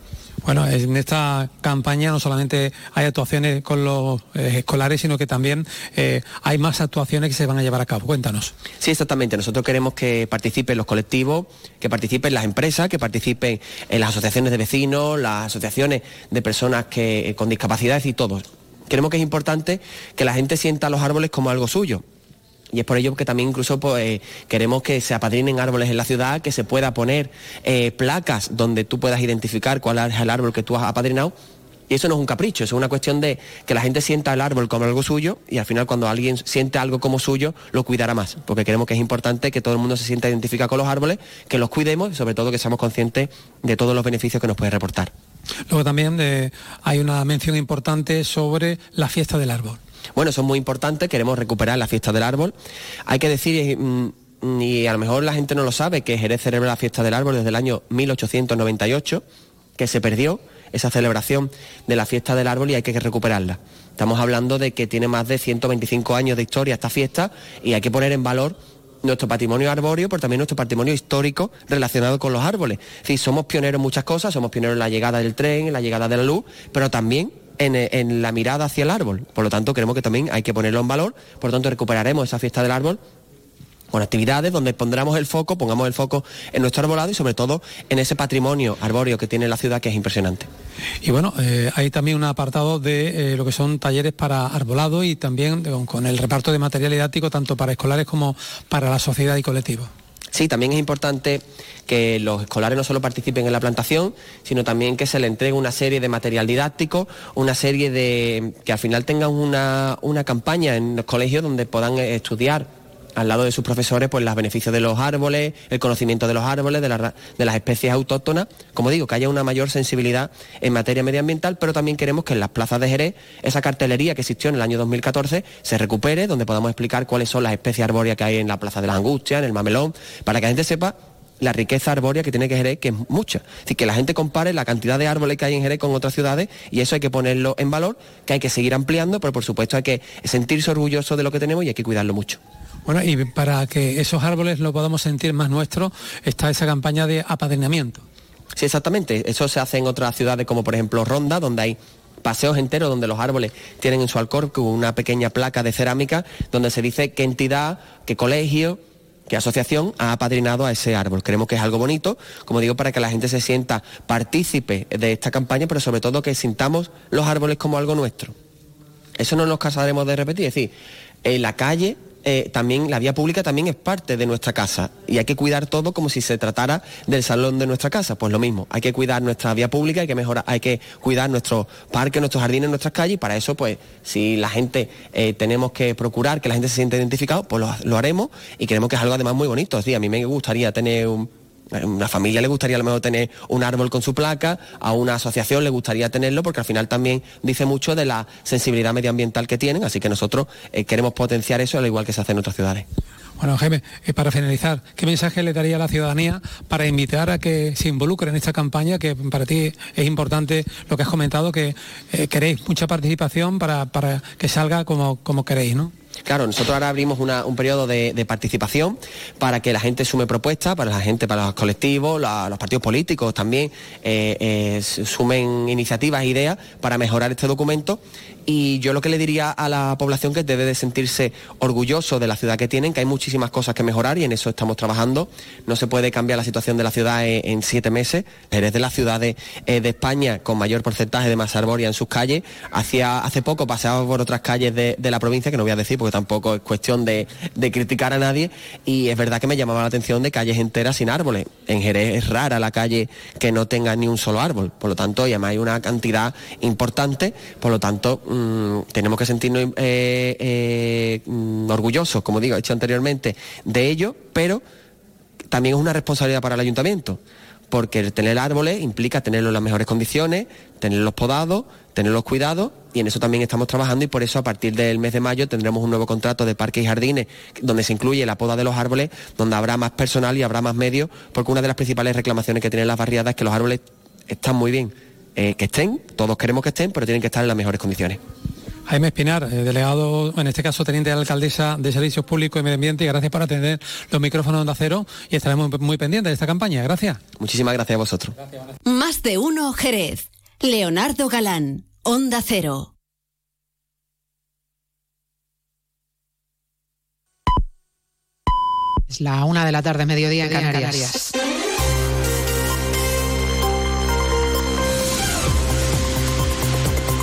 Bueno, en esta campaña no solamente hay actuaciones con los eh, escolares, sino que también eh, hay más actuaciones que se van a llevar a cabo. Cuéntanos. Sí, exactamente. Nosotros queremos que participen los colectivos, que participen las empresas, que participen en las asociaciones de vecinos, las asociaciones de personas que, eh, con discapacidades y todos. Creemos que es importante que la gente sienta los árboles como algo suyo. Y es por ello que también incluso pues, eh, queremos que se apadrinen árboles en la ciudad, que se pueda poner eh, placas donde tú puedas identificar cuál es el árbol que tú has apadrinado. Y eso no es un capricho, eso es una cuestión de que la gente sienta el árbol como algo suyo y al final cuando alguien siente algo como suyo, lo cuidará más. Porque creemos que es importante que todo el mundo se sienta identificado con los árboles, que los cuidemos y sobre todo que seamos conscientes de todos los beneficios que nos puede reportar. Luego también eh, hay una mención importante sobre la fiesta del árbol. Bueno, eso es muy importante, queremos recuperar la fiesta del árbol. Hay que decir, mm, y a lo mejor la gente no lo sabe, que Jerez celebra la fiesta del árbol desde el año 1898, que se perdió esa celebración de la fiesta del árbol y hay que recuperarla. Estamos hablando de que tiene más de 125 años de historia esta fiesta y hay que poner en valor nuestro patrimonio arbóreo, pero también nuestro patrimonio histórico relacionado con los árboles. Es somos pioneros en muchas cosas, somos pioneros en la llegada del tren, en la llegada de la luz, pero también en, en la mirada hacia el árbol. Por lo tanto, creemos que también hay que ponerlo en valor, por lo tanto, recuperaremos esa fiesta del árbol con actividades donde pondremos el foco, pongamos el foco en nuestro arbolado y sobre todo en ese patrimonio arbóreo que tiene la ciudad que es impresionante. Y bueno, eh, hay también un apartado de eh, lo que son talleres para arbolado y también con, con el reparto de material didáctico tanto para escolares como para la sociedad y colectivos. Sí, también es importante que los escolares no solo participen en la plantación, sino también que se le entregue una serie de material didáctico, una serie de. que al final tengan una, una campaña en los colegios donde puedan eh, estudiar al lado de sus profesores pues los beneficios de los árboles, el conocimiento de los árboles, de, las especies autóctonas, como digo, que haya una mayor sensibilidad en materia medioambiental, pero también queremos que en las plazas de Jerez esa cartelería que existió en el año 2014 se recupere, donde podamos explicar cuáles son las especies arbóreas que hay en la Plaza de la Angustia, en el Mamelón, para que la gente sepa la riqueza arbórea que tiene que Jerez, que es mucha. Es decir, que la gente compare la cantidad de árboles que hay en Jerez con otras ciudades y eso hay que ponerlo en valor, que hay que seguir ampliando, pero por supuesto hay que sentirse orgulloso de lo que tenemos y hay que cuidarlo mucho. Bueno, y para que esos árboles lo podamos sentir más nuestro, está esa campaña de apadrinamiento. Sí, exactamente. Eso se hace en otras ciudades como por ejemplo Ronda, donde hay paseos enteros donde los árboles tienen en su alcorque una pequeña placa de cerámica donde se dice qué entidad, qué colegio, qué asociación ha apadrinado a ese árbol. Creemos que es algo bonito, como digo, para que la gente se sienta partícipe de esta campaña, pero sobre todo que sintamos los árboles como algo nuestro. Eso no nos cansaremos de repetir, es decir, en la calle eh, también la vía pública también es parte de nuestra casa y hay que cuidar todo como si se tratara del salón de nuestra casa. Pues lo mismo, hay que cuidar nuestra vía pública, hay que mejorar, hay que cuidar nuestros parques, nuestros jardines, nuestras calles y para eso, pues, si la gente eh, tenemos que procurar que la gente se sienta identificado, pues lo, lo haremos y creemos que es algo además muy bonito. Decir, a mí me gustaría tener un, una familia le gustaría a lo mejor tener un árbol con su placa, a una asociación le gustaría tenerlo, porque al final también dice mucho de la sensibilidad medioambiental que tienen, así que nosotros eh, queremos potenciar eso al igual que se hace en otras ciudades. Bueno, Jaime, eh, para finalizar, ¿qué mensaje le daría a la ciudadanía para invitar a que se involucre en esta campaña que para ti es importante lo que has comentado, que eh, queréis mucha participación para, para que salga como, como queréis, ¿no? Claro, nosotros ahora abrimos un periodo de, participación para que la gente sume propuestas, para la gente, para los colectivos, los partidos políticos también eh, eh, sumen iniciativas e ideas para mejorar este documento y yo lo que le diría a la población que debe de sentirse orgulloso de la ciudad que tienen, que hay muchísimas cosas que mejorar y en eso estamos trabajando. No se puede cambiar la situación de la ciudad en, siete meses. Eres de las ciudades eh, de España con mayor porcentaje de masa arbórea en sus calles. Hacía, hace poco paseaba por otras calles de, la provincia, que no voy a decir porque tampoco es cuestión de, de criticar a nadie, y es verdad que me llamaba la atención de calles enteras sin árboles. En Jerez es rara la calle que no tenga ni un solo árbol. Por lo tanto, y además hay una cantidad importante, por lo tanto, Mm, tenemos que sentirnos eh, eh, mm, orgullosos, como digo, he dicho anteriormente, de ello, pero también es una responsabilidad para el ayuntamiento, porque tener árboles implica tenerlos en las mejores condiciones, tenerlos podados, tenerlos cuidados, y en eso también estamos trabajando y por eso a partir del mes de mayo tendremos un nuevo contrato de parques y jardines donde se incluye la poda de los árboles, donde habrá más personal y habrá más medios, porque una de las principales reclamaciones que tienen las barriadas es que los árboles están muy bien, eh, que estén, todos queremos que estén, pero tienen que estar en las mejores condiciones. Jaime Espinar, eh, delegado, en este caso teniente de la alcaldesa de Servicios Públicos y Medio Ambiente, y gracias por atender los micrófonos de acero y estaremos muy pendientes de esta campaña. Gracias. Muchísimas gracias a vosotros. Más de uno, Jerez. Leonardo Galán, Onda Cero. Es la una de la tarde, mediodía en Canarias.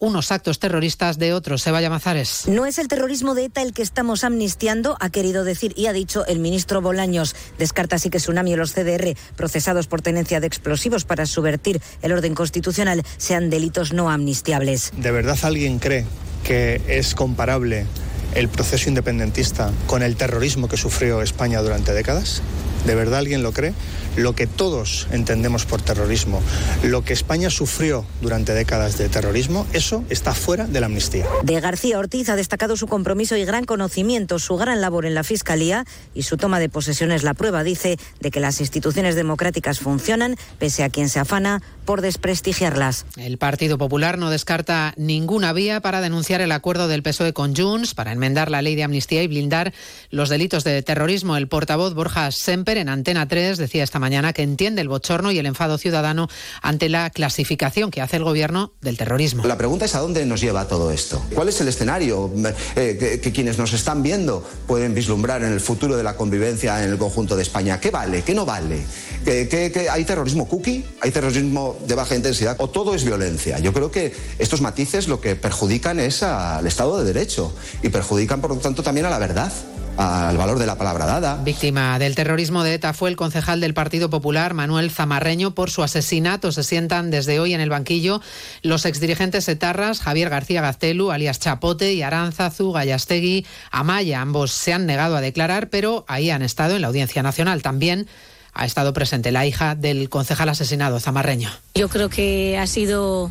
unos actos terroristas de otros. Se vaya Mazares. No es el terrorismo de ETA el que estamos amnistiando, ha querido decir y ha dicho el ministro Bolaños. Descarta así que Tsunami y los CDR, procesados por tenencia de explosivos para subvertir el orden constitucional, sean delitos no amnistiables. ¿De verdad alguien cree que es comparable el proceso independentista con el terrorismo que sufrió España durante décadas? ¿De verdad alguien lo cree? lo que todos entendemos por terrorismo, lo que España sufrió durante décadas de terrorismo, eso está fuera de la amnistía. De García Ortiz ha destacado su compromiso y gran conocimiento, su gran labor en la Fiscalía y su toma de posesión es la prueba, dice, de que las instituciones democráticas funcionan, pese a quien se afana por desprestigiarlas. El Partido Popular no descarta ninguna vía para denunciar el acuerdo del PSOE con Junts, para enmendar la ley de amnistía y blindar los delitos de terrorismo. El portavoz Borja Semper en Antena 3 decía esta mañana que entiende el bochorno y el enfado ciudadano ante la clasificación que hace el gobierno del terrorismo. La pregunta es a dónde nos lleva todo esto. ¿Cuál es el escenario eh, que, quienes nos están viendo pueden vislumbrar en el futuro de la convivencia en el conjunto de España? ¿Qué vale? ¿Qué no vale? ¿Que, hay terrorismo cookie? ¿Hay terrorismo de baja intensidad? ¿O todo es violencia? Yo creo que estos matices lo que perjudican es al Estado de Derecho y perjudican, por lo tanto, también a la verdad al valor de la palabra dada. Víctima del terrorismo de ETA fue el concejal del Partido Popular, Manuel Zamarreño, por su asesinato. Se sientan desde hoy en el banquillo los exdirigentes etarras, Javier García Gaztelu, alias Chapote, y Aranzazu, Gallastegui, Amaya. Ambos se han negado a declarar, pero ahí han estado en la Audiencia Nacional. También ha estado presente la hija del concejal asesinado, Zamarreño. Yo creo que ha sido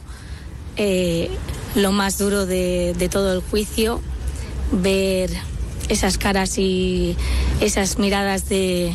eh, lo más duro de, de todo el juicio, ver esas caras y esas miradas de,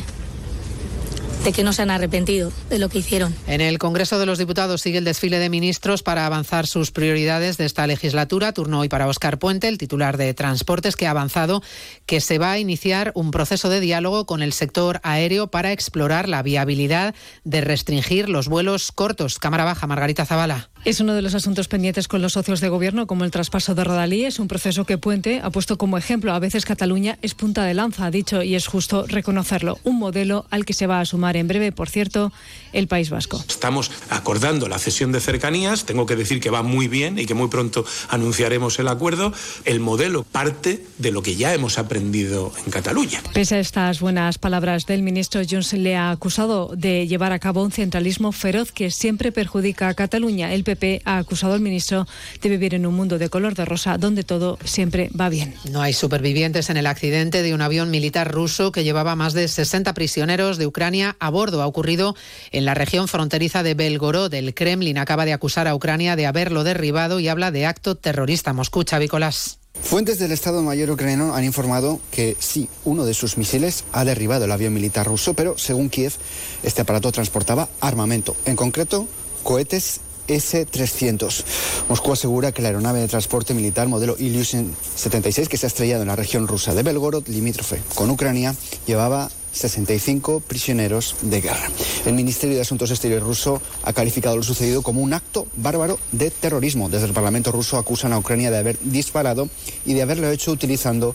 de que no se han arrepentido de lo que hicieron. En el Congreso de los Diputados sigue el desfile de ministros para avanzar sus prioridades de esta legislatura. Turno hoy para Óscar Puente, el titular de Transportes, que ha avanzado que se va a iniciar un proceso de diálogo con el sector aéreo para explorar la viabilidad de restringir los vuelos cortos. Cámara Baja, Margarita Zavala. Es uno de los asuntos pendientes con los socios de gobierno, como el traspaso de Rodalí. Es un proceso que Puente ha puesto como ejemplo. A veces Cataluña es punta de lanza, ha dicho, y es justo reconocerlo. Un modelo al que se va a sumar en breve, por cierto, el País Vasco. Estamos acordando la cesión de cercanías. Tengo que decir que va muy bien y que muy pronto anunciaremos el acuerdo. El modelo parte de lo que ya hemos aprendido en Cataluña. Pese a estas buenas palabras del ministro, Junts le ha acusado de llevar a cabo un centralismo feroz que siempre perjudica a Cataluña. El PP ha acusado al ministro de vivir en un mundo de color de rosa donde todo siempre va bien. No hay supervivientes en el accidente de un avión militar ruso que llevaba más de 60 prisioneros de Ucrania a bordo. Ha ocurrido en la región fronteriza de Belgorod. El Kremlin acaba de acusar a Ucrania de haberlo derribado y habla de acto terrorista. Moscú, Chavícolas. Fuentes del Estado Mayor ucraniano han informado que sí, uno de sus misiles ha derribado el avión militar ruso, pero según Kiev, este aparato transportaba armamento, en concreto cohetes S-300. Moscú asegura que la aeronave de transporte militar modelo Ilyushin 76, que se ha estrellado en la región rusa de Belgorod, limítrofe con Ucrania, llevaba 65 prisioneros de guerra. El Ministerio de Asuntos Exteriores ruso ha calificado lo sucedido como un acto bárbaro de terrorismo. Desde el Parlamento ruso acusan a Ucrania de haber disparado y de haberlo hecho utilizando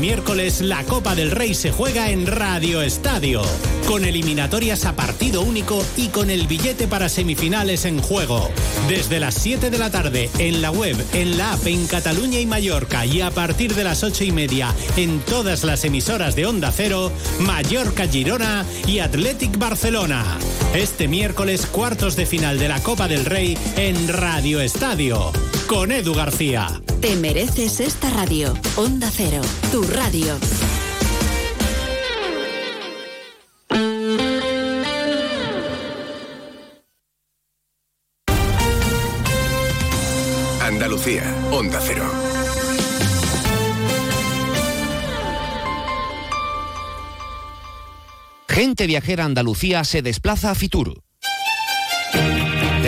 Miércoles la Copa del Rey se juega en Radio Estadio, con eliminatorias a partido único y con el billete para semifinales en juego. Desde las 7 de la tarde en la web, en la app en Cataluña y Mallorca y a partir de las 8 y media en todas las emisoras de Onda Cero, Mallorca Girona y Athletic Barcelona. Este miércoles cuartos de final de la Copa del Rey en Radio Estadio, con Edu García. Te mereces esta radio. Onda Cero, tu radio. Andalucía, Onda Cero. Gente viajera Andalucía se desplaza a Fitur.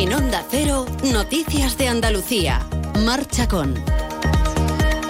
En Onda Cero, Noticias de Andalucía. Marcha con.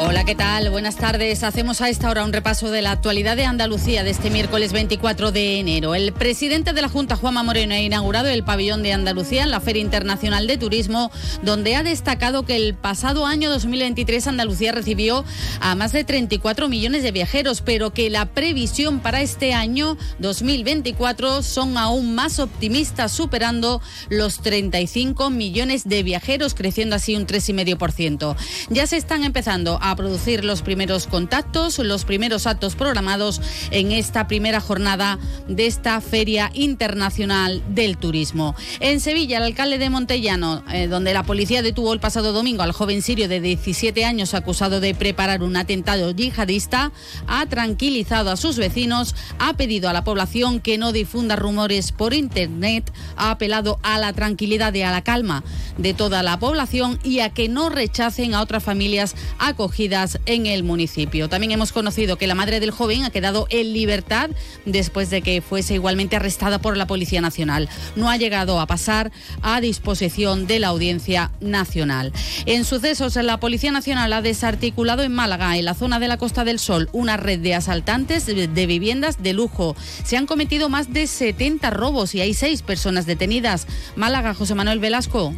Hola, ¿qué tal? Buenas tardes. Hacemos a esta hora un repaso de la actualidad de Andalucía de este miércoles 24 de enero. El presidente de la Junta, Juanma Moreno, ha inaugurado el pabellón de Andalucía en la Feria Internacional de Turismo, donde ha destacado que el pasado año 2023 Andalucía recibió a más de 34 millones de viajeros, pero que la previsión para este año 2024 son aún más optimistas, superando los 35 millones de viajeros, creciendo así un 3,5%. Ya se están empezando a a producir los primeros contactos, los primeros actos programados en esta primera jornada de esta Feria Internacional del Turismo. En Sevilla, el alcalde de Montellano, eh, donde la policía detuvo el pasado domingo al joven sirio de 17 años acusado de preparar un atentado yihadista, ha tranquilizado a sus vecinos, ha pedido a la población que no difunda rumores por Internet, ha apelado a la tranquilidad y a la calma de toda la población y a que no rechacen a otras familias acogidas en el municipio. También hemos conocido que la madre del joven ha quedado en libertad después de que fuese igualmente arrestada por la Policía Nacional. No ha llegado a pasar a disposición de la Audiencia Nacional. En sucesos, la Policía Nacional ha desarticulado en Málaga, en la zona de la Costa del Sol, una red de asaltantes de viviendas de lujo. Se han cometido más de 70 robos y hay seis personas detenidas. Málaga, José Manuel Velasco.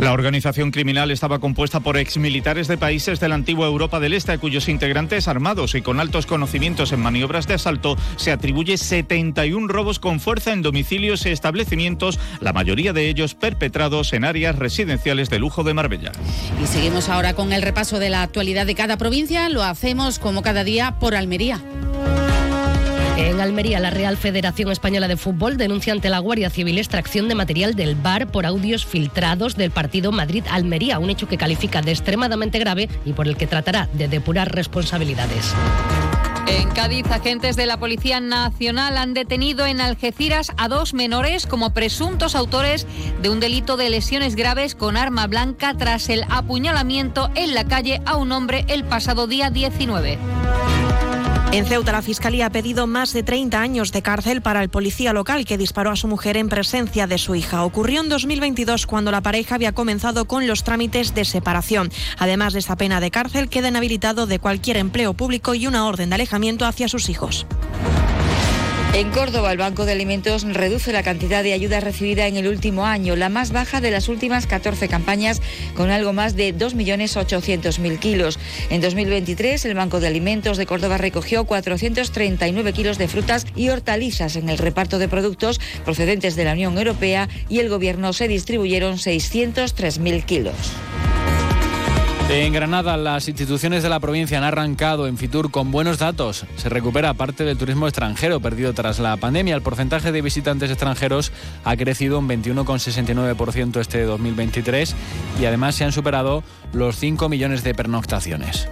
La organización criminal estaba compuesta por exmilitares de países de la antigua Europa del Este, a cuyos integrantes armados y con altos conocimientos en maniobras de asalto se atribuye 71 robos con fuerza en domicilios y establecimientos, la mayoría de ellos perpetrados en áreas residenciales de lujo de Marbella. Y seguimos ahora con el repaso de la actualidad de cada provincia. Lo hacemos como cada día por Almería. En Almería, la Real Federación Española de Fútbol denuncia ante la Guardia Civil extracción de material del bar por audios filtrados del partido Madrid-Almería, un hecho que califica de extremadamente grave y por el que tratará de depurar responsabilidades. En Cádiz, agentes de la Policía Nacional han detenido en Algeciras a dos menores como presuntos autores de un delito de lesiones graves con arma blanca tras el apuñalamiento en la calle a un hombre el pasado día 19. En Ceuta, la Fiscalía ha pedido más de 30 años de cárcel para el policía local que disparó a su mujer en presencia de su hija. Ocurrió en 2022 cuando la pareja había comenzado con los trámites de separación. Además de esta pena de cárcel, queda inhabilitado de cualquier empleo público y una orden de alejamiento hacia sus hijos. En Córdoba, el Banco de Alimentos reduce la cantidad de ayuda recibida en el último año, la más baja de las últimas 14 campañas, con algo más de 2.800.000 kilos. En 2023, el Banco de Alimentos de Córdoba recogió 439 kilos de frutas y hortalizas en el reparto de productos procedentes de la Unión Europea y el Gobierno se distribuyeron 603.000 kilos. En Granada, las instituciones de la provincia han arrancado en Fitur con buenos datos. Se recupera parte del turismo extranjero perdido tras la pandemia. El porcentaje de visitantes extranjeros ha crecido un 21,69% este 2023 y además se han superado los 5 millones de pernoctaciones.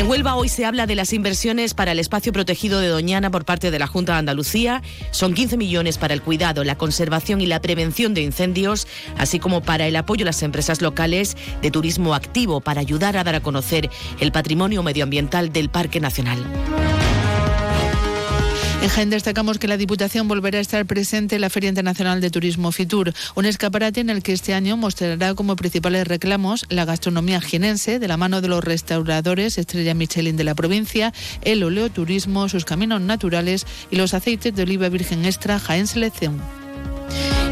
En Huelva hoy se habla de las inversiones para el espacio protegido de Doñana por parte de la Junta de Andalucía. Son 15 millones para el cuidado, la conservación y la prevención de incendios, así como para el apoyo a las empresas locales de turismo activo para ayudar a dar a conocer el patrimonio medioambiental del Parque Nacional. En Jaén destacamos que la Diputación volverá a estar presente en la Feria Internacional de Turismo Fitur, un escaparate en el que este año mostrará como principales reclamos la gastronomía jienense de la mano de los restauradores Estrella Michelin de la provincia, el oleoturismo, sus caminos naturales y los aceites de oliva virgen extra Jaén Selección.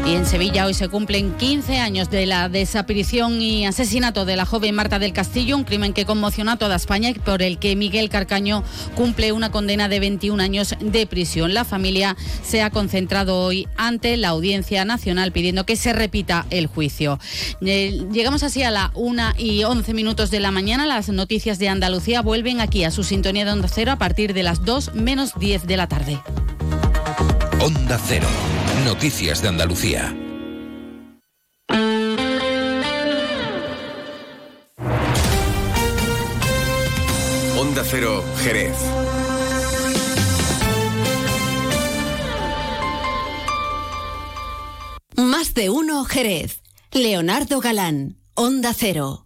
Y en Sevilla hoy se cumplen 15 años de la desaparición y asesinato de la joven Marta del Castillo, un crimen que conmocionó a toda España y por el que Miguel Carcaño cumple una condena de 21 años de prisión. La familia se ha concentrado hoy ante la Audiencia Nacional pidiendo que se repita el juicio. Eh, llegamos así a la 1 y 11 minutos de la mañana. Las noticias de Andalucía vuelven aquí a su sintonía de Onda Cero a partir de las 2 menos 10 de la tarde. Onda Cero. Noticias de Andalucía. Onda Cero, Jerez. Más de uno Jerez. Leonardo Galán, Onda Cero.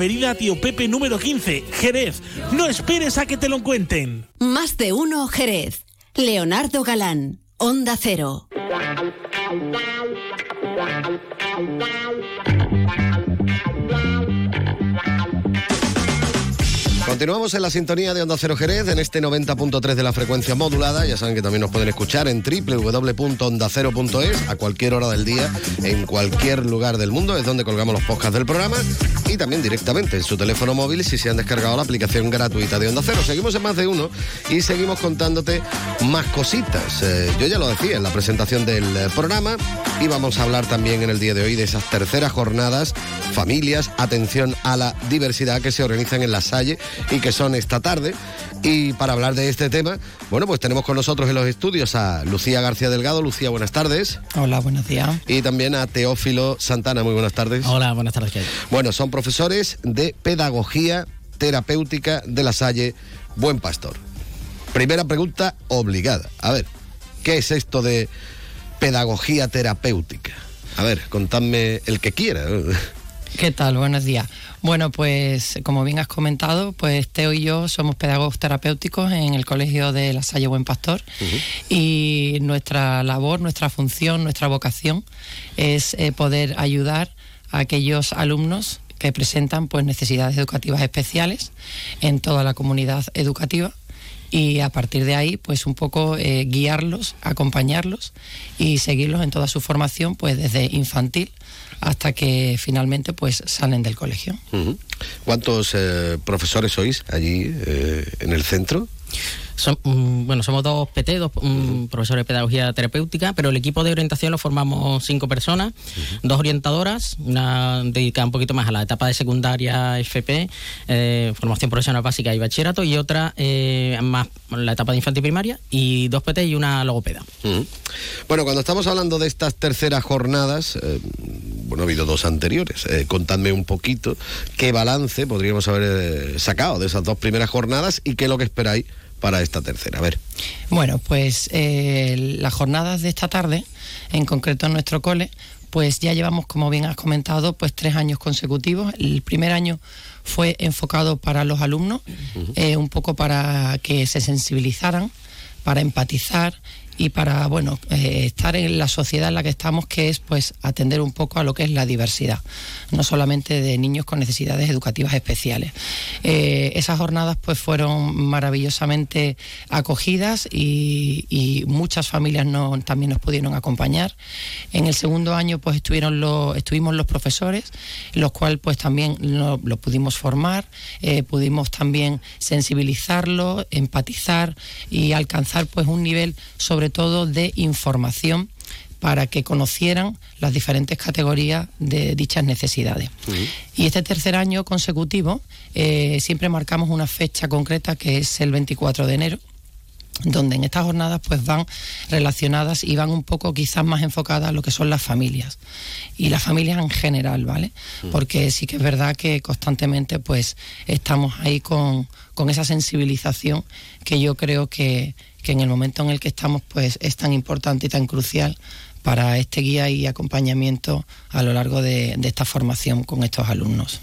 Tío Pepe número 15, Jerez. No esperes a que te lo cuenten. Más de uno Jerez. Leonardo Galán, Onda Cero. Continuamos en la sintonía de Onda Cero Jerez en este 90.3 de la frecuencia modulada. Ya saben que también nos pueden escuchar en www.ondacero.es a cualquier hora del día, en cualquier lugar del mundo. Es donde colgamos los podcasts del programa y también directamente en su teléfono móvil si se han descargado la aplicación gratuita de Onda Cero. Seguimos en más de uno y seguimos contándote más cositas. Eh, yo ya lo decía en la presentación del eh, programa y vamos a hablar también en el día de hoy de esas terceras jornadas, familias, atención a la diversidad que se organizan en la Salle y que son esta tarde. Y para hablar de este tema, bueno, pues tenemos con nosotros en los estudios a Lucía García Delgado. Lucía, buenas tardes. Hola, buenos días. Y también a Teófilo Santana, muy buenas tardes. Hola, buenas tardes. Bueno, son profesores de Pedagogía Terapéutica de la Salle Buen Pastor. Primera pregunta obligada. A ver, ¿qué es esto de pedagogía terapéutica? A ver, contadme el que quiera. ¿Qué tal? Buenos días. Bueno, pues como bien has comentado, pues Teo y yo somos pedagogos terapéuticos en el Colegio de La Salle Buen Pastor y nuestra labor, nuestra función, nuestra vocación es eh, poder ayudar a aquellos alumnos que presentan pues necesidades educativas especiales en toda la comunidad educativa y a partir de ahí pues un poco eh, guiarlos, acompañarlos y seguirlos en toda su formación pues desde infantil hasta que finalmente pues salen del colegio. ¿Cuántos eh, profesores sois allí eh, en el centro? Son, mm, bueno, somos dos PT, dos mm, profesores de pedagogía terapéutica, pero el equipo de orientación lo formamos cinco personas, dos orientadoras, una dedicada un poquito más a la etapa de secundaria, FP, eh, formación profesional básica y bachillerato, y otra eh, más la etapa de infantil y primaria, y dos PT y una logopeda. Bueno, cuando estamos hablando de estas terceras jornadas, eh, bueno, ha habido dos anteriores. Eh, contadme un poquito qué balance podríamos haber sacado de esas dos primeras jornadas y qué es lo que esperáis para esta tercera. A ver. Bueno, pues eh, las jornadas de esta tarde, en concreto en nuestro cole, pues ya llevamos, como bien has comentado, pues tres años consecutivos. El primer año fue enfocado para los alumnos, eh, un poco para que se sensibilizaran, para empatizar y para bueno eh, estar en la sociedad en la que estamos que es pues atender un poco a lo que es la diversidad no solamente de niños con necesidades educativas especiales. Eh, esas jornadas pues fueron maravillosamente acogidas y, muchas familias no, también nos pudieron acompañar. En el segundo año pues estuvieron los estuvimos los profesores los cuales pues también lo, lo pudimos formar eh, pudimos también sensibilizarlo empatizar y alcanzar pues un nivel sobre todo de información para que conocieran las diferentes categorías de dichas necesidades. Y este tercer año consecutivo eh, siempre marcamos una fecha concreta que es el 24 de enero donde en estas jornadas pues van relacionadas y van un poco quizás más enfocadas a lo que son las familias y las familias en general, ¿vale? Porque sí que es verdad que constantemente pues estamos ahí con, con esa sensibilización que yo creo que, que en el momento en el que estamos pues es tan importante y tan crucial para este guía y acompañamiento a lo largo de, de esta formación con estos alumnos.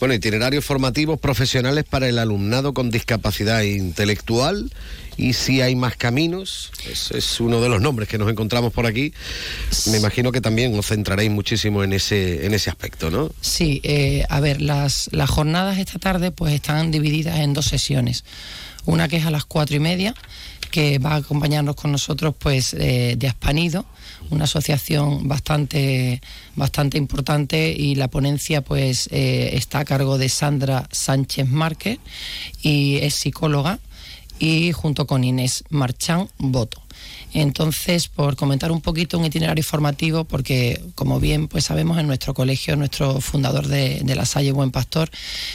Bueno, itinerarios formativos profesionales para el alumnado con discapacidad intelectual y si hay más caminos, es, es uno de los nombres que nos encontramos por aquí. Me imagino que también os centraréis muchísimo en ese, en ese aspecto, ¿no? Sí, eh, a ver, las, las jornadas esta tarde pues están divididas en dos sesiones. Una que es a las cuatro y media, que va a acompañarnos con nosotros pues eh, de Aspanido, una asociación bastante, bastante importante y la ponencia pues eh, está a cargo de Sandra Sánchez Márquez y es psicóloga y junto con Inés Marchán Boto. Entonces, por comentar un poquito un itinerario formativo, porque como bien pues sabemos en nuestro colegio, nuestro fundador de, la Salle Buen Pastor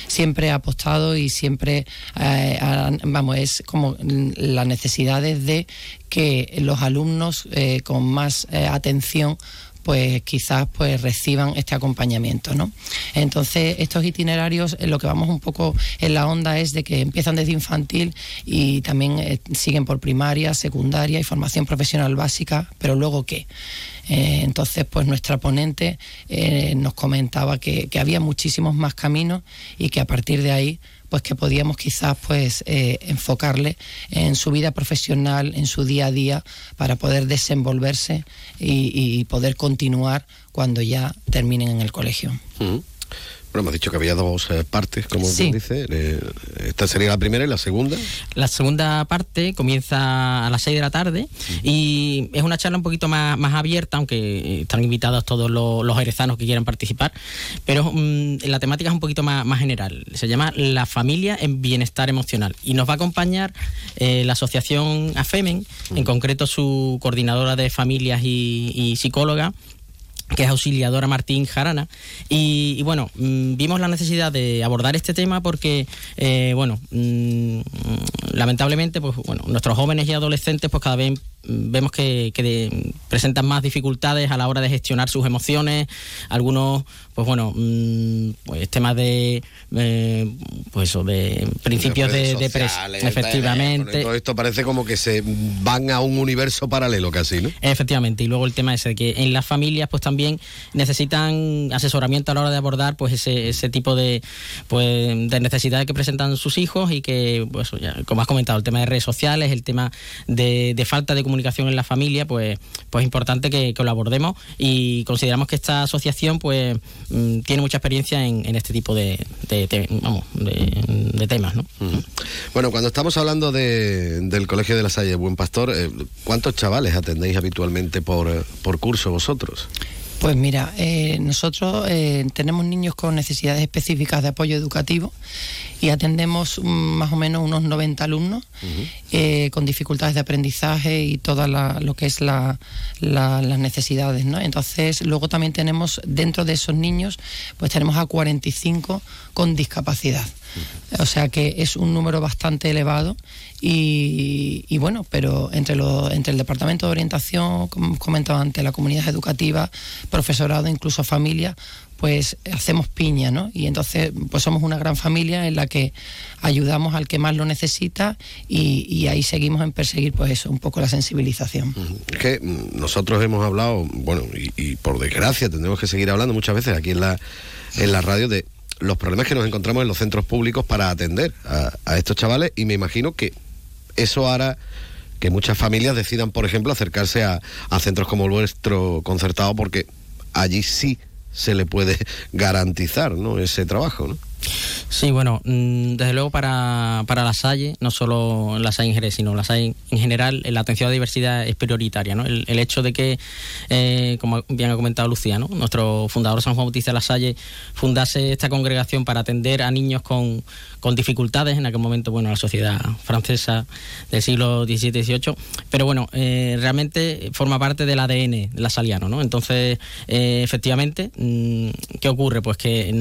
siempre ha apostado y siempre, eh, vamos, es como las necesidades de que los alumnos eh, con más eh, atención pues quizás pues reciban este acompañamiento, ¿no? Entonces, estos itinerarios, eh, lo que vamos un poco en la onda es de que empiezan desde infantil y también eh, siguen por primaria, secundaria y formación profesional básica, pero luego qué. Eh, entonces, pues nuestra ponente nos comentaba que había muchísimos más caminos y que a partir de ahí pues que podíamos quizás pues eh, enfocarle en su vida profesional, en su día a día, para poder desenvolverse y, poder continuar cuando ya terminen en el colegio. Mm. Bueno, hemos dicho que había dos eh, partes, como Sí. dice. Eh, esta sería la primera y la segunda. La segunda parte comienza a las 6 de la tarde y es una charla un poquito más, más abierta, aunque están invitados todos los, los jerezanos que quieran participar, pero mm, la temática es un poquito más, más general. Se llama La familia en bienestar emocional y nos va a acompañar eh, la asociación AFEMEN, en concreto su coordinadora de familias y, y psicóloga que es auxiliadora Martín Jarana. Y, bueno, mm, vimos la necesidad de abordar este tema porque, eh, bueno, mm, lamentablemente, pues bueno, nuestros jóvenes y adolescentes, pues cada vez vemos que, que de- presentan más dificultades a la hora de gestionar sus emociones. Algunos, pues bueno, mm, pues temas de, eh, pues eso, de principios de, de efectivamente. Todo esto parece como que se van a un universo paralelo casi, ¿no? Efectivamente, y luego el tema ese de que en las familias pues también necesitan asesoramiento a la hora de abordar pues ese, ese tipo de pues de necesidades que presentan sus hijos y que pues ya, como has comentado el tema de redes sociales, el tema de, de falta de comunicación en la familia, pues pues es importante que, que lo abordemos y consideramos que esta asociación pues mm, tiene mucha experiencia en, en este tipo de, de- vamos, de, temas, ¿no? Bueno, cuando estamos hablando de- del Colegio de la Salle Buen Pastor, eh, ¿cuántos chavales atendéis habitualmente por, por curso vosotros? Pues mira, eh, nosotros eh, tenemos niños con necesidades específicas de apoyo educativo y atendemos mm, más o menos unos 90 alumnos eh, con dificultades de aprendizaje y todo lo que es la, la- las necesidades, ¿no? Entonces, luego también tenemos dentro de esos niños, pues tenemos a 45 con discapacidad. O sea que es un número bastante elevado y, y bueno, pero entre, los entre el Departamento de Orientación, como hemos comentado antes, la comunidad educativa, profesorado, incluso familia, pues hacemos piña, ¿no? Y entonces pues somos una gran familia en la que ayudamos al que más lo necesita y, ahí seguimos en perseguir pues eso, un poco la sensibilización. Es que mm, nosotros hemos hablado, bueno, y, por desgracia tendremos que seguir hablando muchas veces aquí en la, en la radio de los problemas que nos encontramos en los centros públicos para atender a estos chavales y me imagino que eso hará que muchas familias decidan, por ejemplo, acercarse a, centros como el vuestro concertado porque allí sí se le puede garantizar ese trabajo. Sí, bueno, mm, desde luego para, para la Salle, no solo la Salle en Jerez, sino la Salle en general, eh, la atención a la diversidad es prioritaria. ¿no? El, hecho de que, eh, como bien ha comentado Lucía, ¿no? nuestro fundador San Juan Bautista de la Salle fundase esta congregación para atender a niños con, con dificultades, en aquel momento, bueno, la sociedad francesa del siglo XVII XVIII, pero bueno, eh, realmente forma parte del ADN de la Saliano, ¿no? Entonces, efectivamente, mm, ¿qué ocurre? Pues que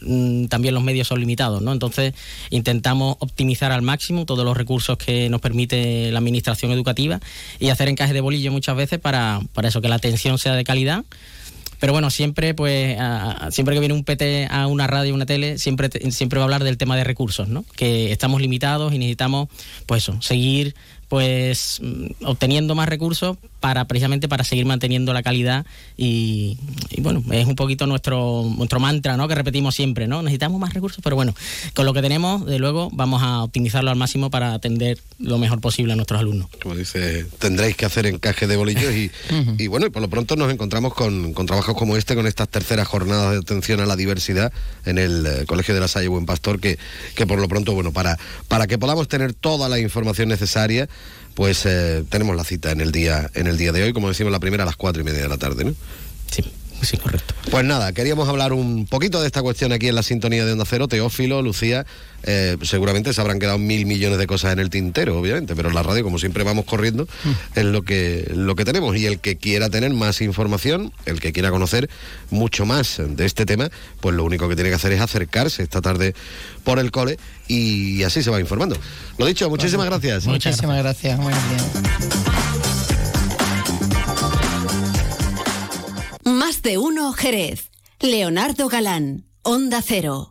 mm, también los medios son limitados, ¿no? Entonces, intentamos optimizar al máximo todos los recursos que nos permite la administración educativa y hacer encaje de bolillo muchas veces para, para eso, que la atención sea de calidad. Pero bueno, siempre pues a- a- siempre que viene un PT a una radio o una tele, siempre siempre va a hablar del tema de recursos, ¿no? Que estamos limitados y necesitamos pues eso, seguir pues mm, obteniendo más recursos para precisamente para seguir manteniendo la calidad y, y, bueno, es un poquito nuestro nuestro mantra, ¿no? Que repetimos siempre, ¿no? Necesitamos más recursos, pero bueno, con lo que tenemos, de luego vamos a optimizarlo al máximo para atender lo mejor posible a nuestros alumnos. Como dice, tendréis que hacer encaje de bolillos y, y bueno, y por lo pronto nos encontramos con, con trabajos como este, con estas terceras jornadas de atención a la diversidad en el eh, Colegio de la Salle Buen Pastor, que, que por lo pronto, bueno, para, para que podamos tener toda la información necesaria, pues eh, tenemos la cita en el día en el día de hoy, como decimos la primera a las cuatro y media de la tarde, ¿no? Sí, sí, correcto. Pues nada, queríamos hablar un poquito de esta cuestión aquí en la sintonía de Onda Cero. Teófilo, Lucía, eh, seguramente se habrán quedado mil millones de cosas en el tintero, obviamente, pero en la radio, como siempre vamos corriendo, es lo que, lo que tenemos. Y el que quiera tener más información, el que quiera conocer mucho más de este tema, pues lo único que tiene que hacer es acercarse esta tarde por el cole y así se va informando. Lo dicho, muchísimas gracias. Muchísimas gracias. Muy bien. De uno Jerez. Leonardo Galán, Onda Cero.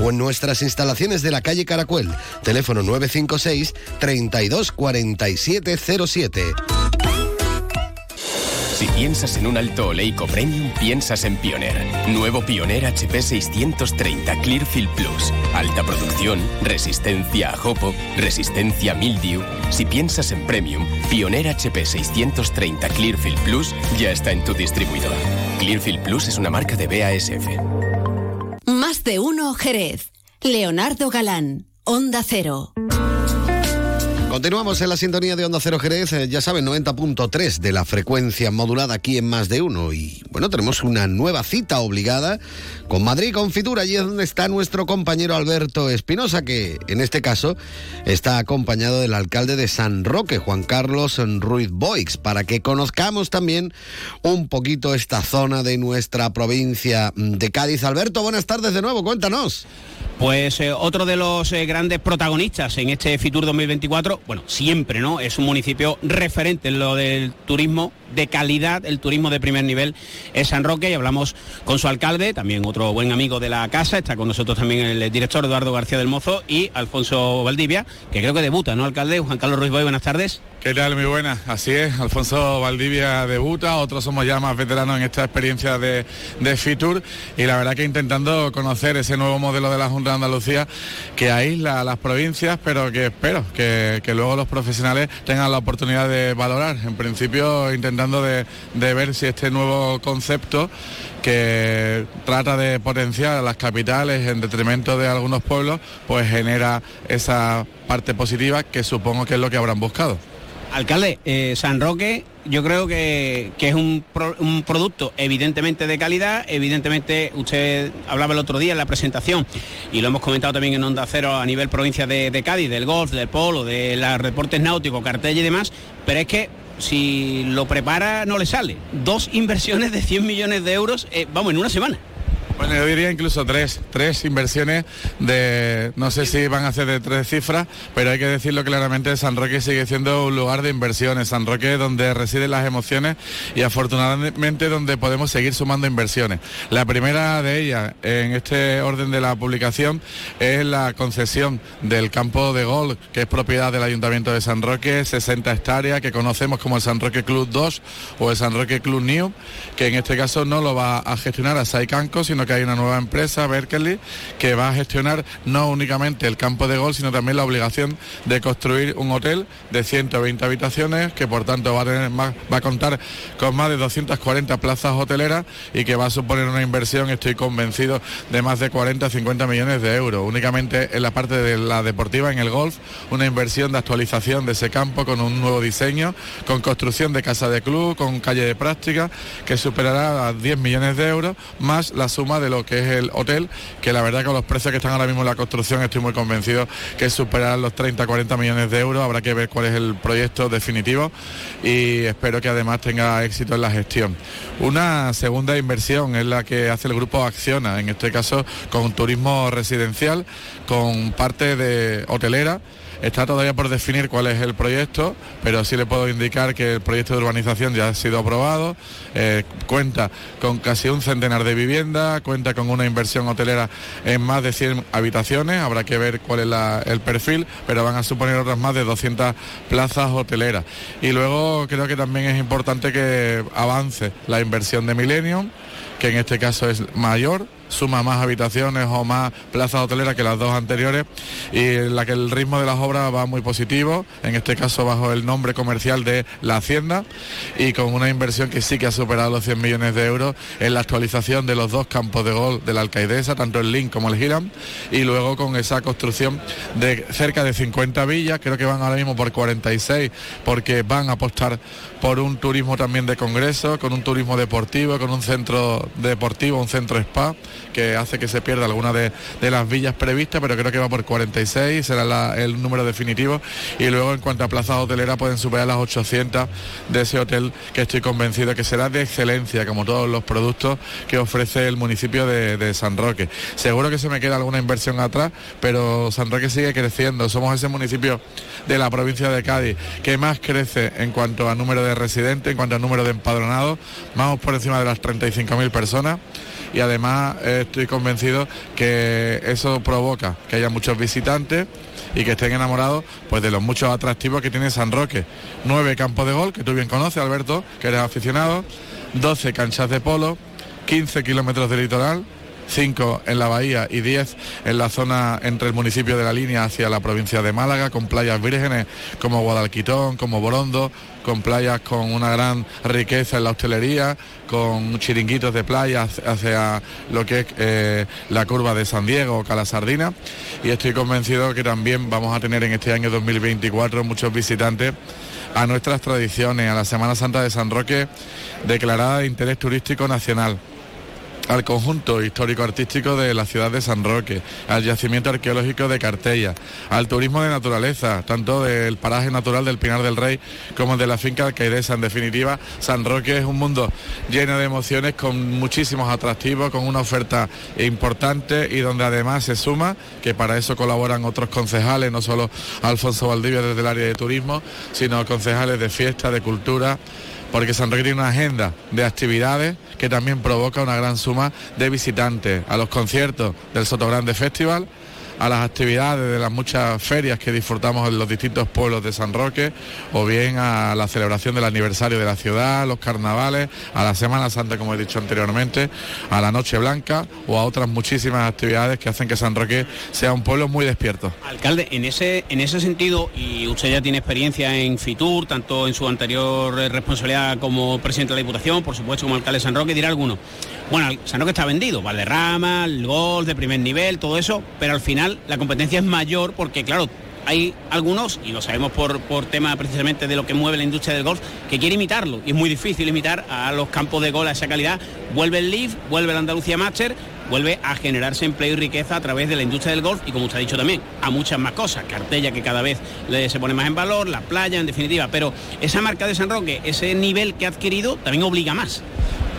o en nuestras instalaciones de la calle Caracuel. Teléfono 956 32 4707. Si piensas en un alto oleico premium, piensas en Pioneer. Nuevo Pioneer HP 630 Clearfield Plus. Alta producción, resistencia a jopo, resistencia a mildew. Si piensas en premium, Pioneer HP 630 Clearfield Plus ya está en tu distribuidor. Clearfield Plus es una marca de BASF. Más de uno Jerez. Leonardo Galán, Onda Cero. Continuamos en la sintonía de Onda Cero Jerez, eh, ya saben, 90.3 de la frecuencia modulada aquí en Más de Uno. Y bueno, tenemos una nueva cita obligada con Madrid Confitura. Allí es donde está nuestro compañero Alberto Espinosa, que en este caso está acompañado del alcalde de San Roque, Juan Carlos Ruiz Boix, para que conozcamos también un poquito esta zona de nuestra provincia de Cádiz. Alberto, buenas tardes de nuevo, cuéntanos. Pues eh, otro de los eh, grandes protagonistas en este Fitur 2024, bueno, siempre, ¿no? Es un municipio referente en lo del turismo de calidad, el turismo de primer nivel es San Roque y hablamos con su alcalde, también otro buen amigo de la casa, está con nosotros también el director Eduardo García del Mozo y Alfonso Valdivia, que creo que debuta, ¿no, alcalde? Juan Carlos Ruiz Boy, buenas tardes. ¿Qué tal? Muy buenas. Así es, Alfonso Valdivia debuta, otros somos ya más veteranos en esta experiencia de, de Fitur y la verdad que intentando conocer ese nuevo modelo de la Junta de Andalucía que aísla a las provincias, pero que espero que, que luego los profesionales tengan la oportunidad de valorar. En principio intentando de, de ver si este nuevo concepto que trata de potenciar a las capitales en detrimento de algunos pueblos, pues genera esa parte positiva que supongo que es lo que habrán buscado. Alcalde, eh, San Roque yo creo que, que es un, pro- un producto evidentemente de calidad, evidentemente usted hablaba el otro día en la presentación y lo hemos comentado también en Onda Cero a nivel provincia de, de Cádiz, del golf, del polo, de los deportes náuticos, cartel y demás, pero es que si lo prepara no le sale. Dos inversiones de 100 millones de euros, eh, vamos, en una semana. Bueno, yo diría incluso tres, tres inversiones de, no sé si van a ser de tres cifras, pero hay que decirlo claramente, San Roque sigue siendo un lugar de inversiones, San Roque donde residen las emociones y afortunadamente donde podemos seguir sumando inversiones. La primera de ellas, en este orden de la publicación, es la concesión del campo de golf, que es propiedad del Ayuntamiento de San Roque, 60 hectáreas, que conocemos como el San Roque Club 2 o el San Roque Club New, que en este caso no lo va a gestionar a Saicanco, sino que hay una nueva empresa, Berkeley, que va a gestionar no únicamente el campo de golf, sino también la obligación de construir un hotel de 120 habitaciones, que por tanto va a, tener más, va a contar con más de 240 plazas hoteleras y que va a suponer una inversión, estoy convencido, de más de 40-50 millones de euros. Únicamente en la parte de la deportiva, en el golf, una inversión de actualización de ese campo con un nuevo diseño, con construcción de casa de club, con calle de práctica, que superará a 10 millones de euros, más la de lo que es el hotel, que la verdad con los precios que están ahora mismo en la construcción estoy muy convencido que superarán los 30-40 millones de euros, habrá que ver cuál es el proyecto definitivo y espero que además tenga éxito en la gestión. Una segunda inversión es la que hace el grupo Acciona, en este caso con turismo residencial, con parte de hotelera. Está todavía por definir cuál es el proyecto, pero sí le puedo indicar que el proyecto de urbanización ya ha sido aprobado, eh, cuenta con casi un centenar de viviendas, cuenta con una inversión hotelera en más de 100 habitaciones, habrá que ver cuál es el perfil, pero van a suponer otras más de 200 plazas hoteleras. Y luego creo que también es importante que avance la inversión de Millennium, que en este caso es mayor, suma más habitaciones o más plazas hoteleras que las dos anteriores y en la que el ritmo de las obras va muy positivo, en este caso bajo el nombre comercial de La Hacienda y con una inversión que sí que ha superado los 100 millones de euros en la actualización de los dos campos de gol de la Alcaidesa, tanto el Link como el Giram, y luego con esa construcción de cerca de 50 villas, creo que van ahora mismo por 46, porque van a apostar por un turismo también de congreso, con un turismo deportivo, con un centro deportivo, un centro spa, que hace que se pierda alguna de, de las villas previstas, pero creo que va por 46, será el número definitivo. Y luego en cuanto a plazas hoteleras pueden superar las 800 de ese hotel que estoy convencido que será de excelencia, como todos los productos que ofrece el municipio de, de San Roque. Seguro que se me queda alguna inversión atrás, pero San Roque sigue creciendo. Somos ese municipio de la provincia de Cádiz que más crece en cuanto a número de residentes, en cuanto a número de empadronados, vamos por encima de las 35.000 personas y además eh, estoy convencido que eso provoca que haya muchos visitantes y que estén enamorados pues de los muchos atractivos que tiene San Roque. Nueve campos de gol, que tú bien conoces, Alberto, que eres aficionado, 12 canchas de polo, 15 kilómetros de litoral, 5 en la bahía y 10 en la zona entre el municipio de la línea hacia la provincia de Málaga, con playas vírgenes como Guadalquitón, como Borondo, con playas con una gran riqueza en la hostelería, con chiringuitos de playa hacia- lo que es eh, la curva de San Diego o Cala Sardina. Y estoy convencido que también vamos a tener en este año 2024 muchos visitantes a nuestras tradiciones, a la Semana Santa de San Roque, declarada de interés turístico nacional al conjunto histórico-artístico de la ciudad de San Roque, al yacimiento arqueológico de Cartella, al turismo de naturaleza, tanto del paraje natural del Pinar del Rey como de la finca alcaidesa. En definitiva, San Roque es un mundo lleno de emociones, con muchísimos atractivos, con una oferta importante y donde además se suma, que para eso colaboran otros concejales, no solo Alfonso Valdivia desde el área de turismo, sino concejales de fiesta, de cultura, porque San Roque tiene una agenda de actividades que también provoca una gran suma de visitantes a los conciertos del Soto Grande Festival, a las actividades de las muchas ferias que disfrutamos en los distintos pueblos de San Roque, o bien a la celebración del aniversario de la ciudad, los carnavales, a la Semana Santa, como he dicho anteriormente, a la Noche Blanca o a otras muchísimas actividades que hacen que San Roque sea un pueblo muy despierto. Alcalde, en ese, en ese sentido, y usted ya tiene experiencia en Fitur, tanto en su anterior responsabilidad como presidente de la Diputación, por supuesto como alcalde de San Roque, dirá alguno. Bueno, San Roque está vendido, Valderrama, el gol de primer nivel, todo eso, pero al final la competencia es mayor porque, claro, hay algunos, y lo sabemos por, por tema precisamente de lo que mueve la industria del golf, que quiere imitarlo. Y es muy difícil imitar a los campos de gol a esa calidad. Vuelve el Leaf, vuelve el Andalucía Master, vuelve a generarse empleo y riqueza a través de la industria del golf y como usted ha dicho también, a muchas más cosas. Cartella que cada vez se pone más en valor, la playa en definitiva. Pero esa marca de San Roque, ese nivel que ha adquirido, también obliga más.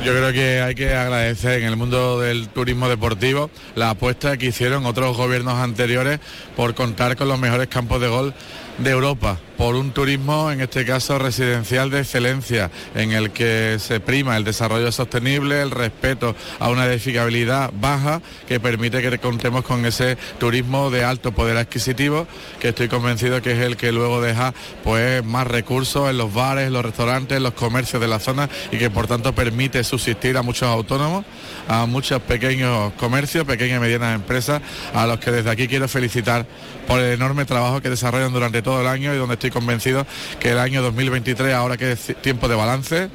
Yo creo que hay que agradecer en el mundo del turismo deportivo la apuesta que hicieron otros gobiernos anteriores por contar con los mejores campos de gol de Europa, por un turismo, en este caso residencial de excelencia, en el que se prima el desarrollo sostenible, el respeto a una edificabilidad baja que permite que contemos con ese turismo de alto poder adquisitivo, que estoy convencido que es el que luego deja pues más recursos en los bares, los restaurantes, los comercios de la zona y que por tanto permite subsistir a muchos autónomos, a muchos pequeños comercios, pequeñas y medianas empresas, a los que desde aquí quiero felicitar por el enorme trabajo que desarrollan durante todo el año y donde estoy convencido que el año 2023, ahora que es tiempo de balance,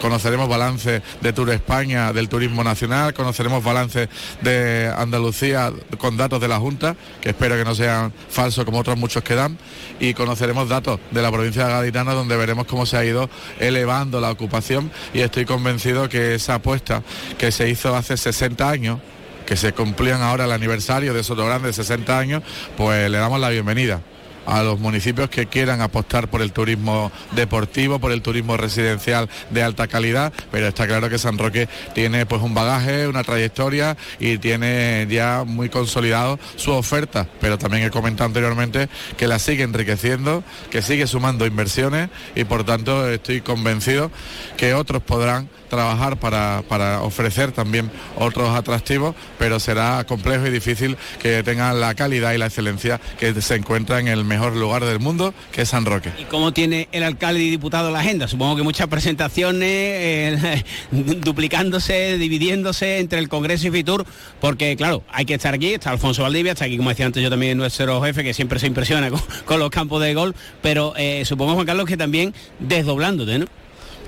conoceremos balance de Tour España, del turismo nacional, conoceremos balance de Andalucía con datos de la Junta, que espero que no sean falsos como otros muchos que dan, y conoceremos datos de la provincia de Gaditana donde veremos cómo se ha ido elevando la ocupación y estoy convencido que esa apuesta que se hizo hace 60 años, que se cumplían ahora el aniversario de Soto Grande de 60 años, pues le damos la bienvenida a los municipios que quieran apostar por el turismo deportivo, por el turismo residencial de alta calidad, pero está claro que San Roque tiene pues un bagaje, una trayectoria y tiene ya muy consolidado su oferta, pero también he comentado anteriormente que la sigue enriqueciendo, que sigue sumando inversiones y por tanto estoy convencido que otros podrán trabajar para, para ofrecer también otros atractivos, pero será complejo y difícil que tengan la calidad y la excelencia que se encuentra en el mejor lugar del mundo, que es San Roque. ¿Y cómo tiene el alcalde y diputado la agenda? Supongo que muchas presentaciones, eh, duplicándose, dividiéndose entre el Congreso y Fitur, porque claro, hay que estar aquí, está Alfonso Valdivia, está aquí, como decía antes yo también, nuestro jefe, que siempre se impresiona con, los campos de gol, pero eh, supongo, Juan Carlos, que también desdoblándote, ¿no?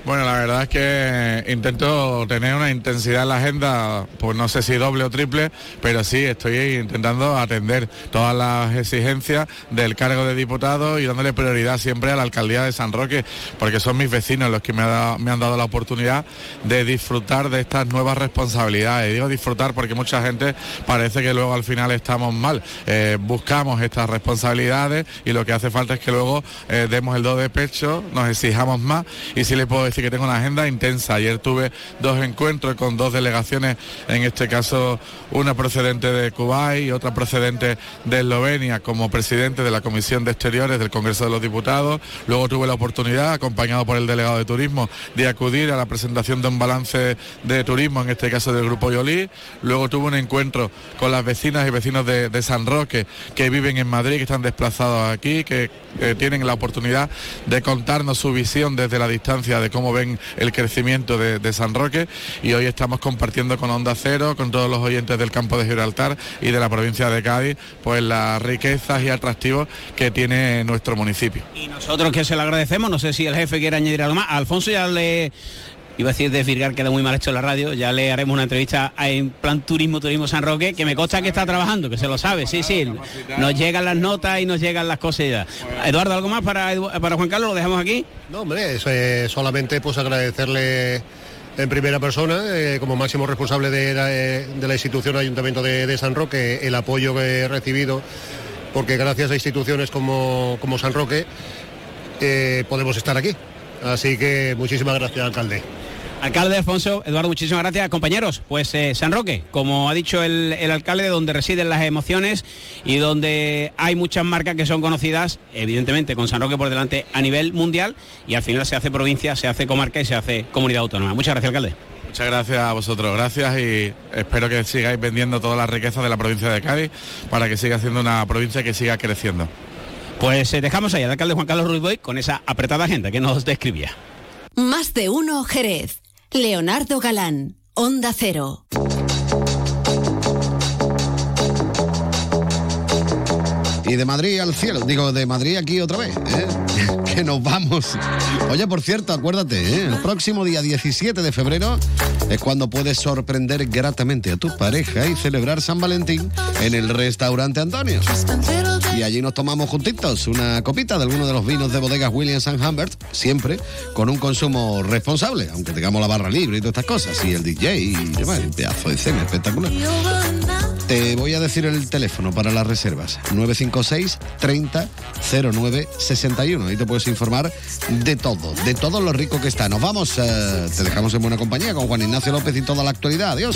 Bueno, la verdad es que intento tener una intensidad en la agenda, pues no sé si doble o triple, pero sí estoy intentando atender todas las exigencias del cargo de diputado y dándole prioridad siempre a la alcaldía de San Roque, porque son mis vecinos los que me, han dado la oportunidad de disfrutar de estas nuevas responsabilidades. Digo disfrutar porque mucha gente parece que luego al final estamos mal. Eh, buscamos estas responsabilidades y lo que hace falta es que luego eh, demos el do de pecho, nos exijamos más y si le puedo decir que tengo una agenda intensa. Ayer tuve dos encuentros con dos delegaciones, en este caso una procedente de Kuwait y otra procedente de Eslovenia como presidente de la Comisión de Exteriores del Congreso de los Diputados. Luego tuve la oportunidad, acompañado por el delegado de turismo, de acudir a la presentación de un balance de turismo, en este caso del Grupo Yolí. Luego tuve un encuentro con las vecinas y vecinos de, San Roque que viven en Madrid, que están desplazados aquí, que eh, tienen la oportunidad de contarnos su visión desde la distancia de cómo cómo ven el crecimiento de, San Roque y hoy estamos compartiendo con Onda Cero, con todos los oyentes del campo de Gibraltar y de la provincia de Cádiz, pues las riquezas y atractivos que tiene nuestro municipio. Y nosotros que se lo agradecemos, no sé si el jefe quiere añadir algo más. Alfonso ya le iba a decir desvirgar, queda muy mal hecho la radio, ya le haremos una entrevista en plan turismo, turismo San Roque, que me consta que está trabajando, que se lo sabe, sí, sí, nos llegan las notas y nos llegan las cosas. Eduardo, ¿algo más para, para Juan Carlos? ¿Lo dejamos aquí? No, hombre, solamente pues agradecerle en primera persona, eh, como máximo responsable de la, institución Ayuntamiento de, San Roque, el apoyo que he recibido, porque gracias a instituciones como, como San Roque eh, podemos estar aquí. Así que muchísimas gracias, alcalde. Alcalde Alfonso, Eduardo, muchísimas gracias. Compañeros, pues eh, San Roque, como ha dicho el, alcalde, donde residen las emociones y donde hay muchas marcas que son conocidas, evidentemente con San Roque por delante a nivel mundial y al final se hace provincia, se hace comarca y se hace comunidad autónoma. Muchas gracias, alcalde. Muchas gracias a vosotros, gracias y espero que sigáis vendiendo toda la riqueza de la provincia de Cádiz para que siga siendo una provincia que siga creciendo. Pues eh, dejamos ahí al alcalde Juan Carlos Ruiz Boy con esa apretada agenda que nos describía. Más de uno, Jerez. Leonardo Galán, Onda Cero. Y de Madrid al cielo, digo, de Madrid aquí otra vez, ¿eh? que nos vamos. Oye, por cierto, acuérdate, ¿eh? el próximo día 17 de febrero es cuando puedes sorprender gratamente a tu pareja y celebrar San Valentín en el restaurante Antonio. Y allí nos tomamos juntitos una copita de alguno de los vinos de bodegas Williams and Humbert, siempre con un consumo responsable, aunque tengamos la barra libre y todas estas cosas, y el DJ y demás, un pedazo de cena espectacular. Te voy a decir el teléfono para las reservas, 956 30 09 61. Ahí te puedes informar de todo, de todo lo rico que está. Nos vamos, eh, te dejamos en buena compañía con Juan Ignacio López y toda la actualidad. Adiós.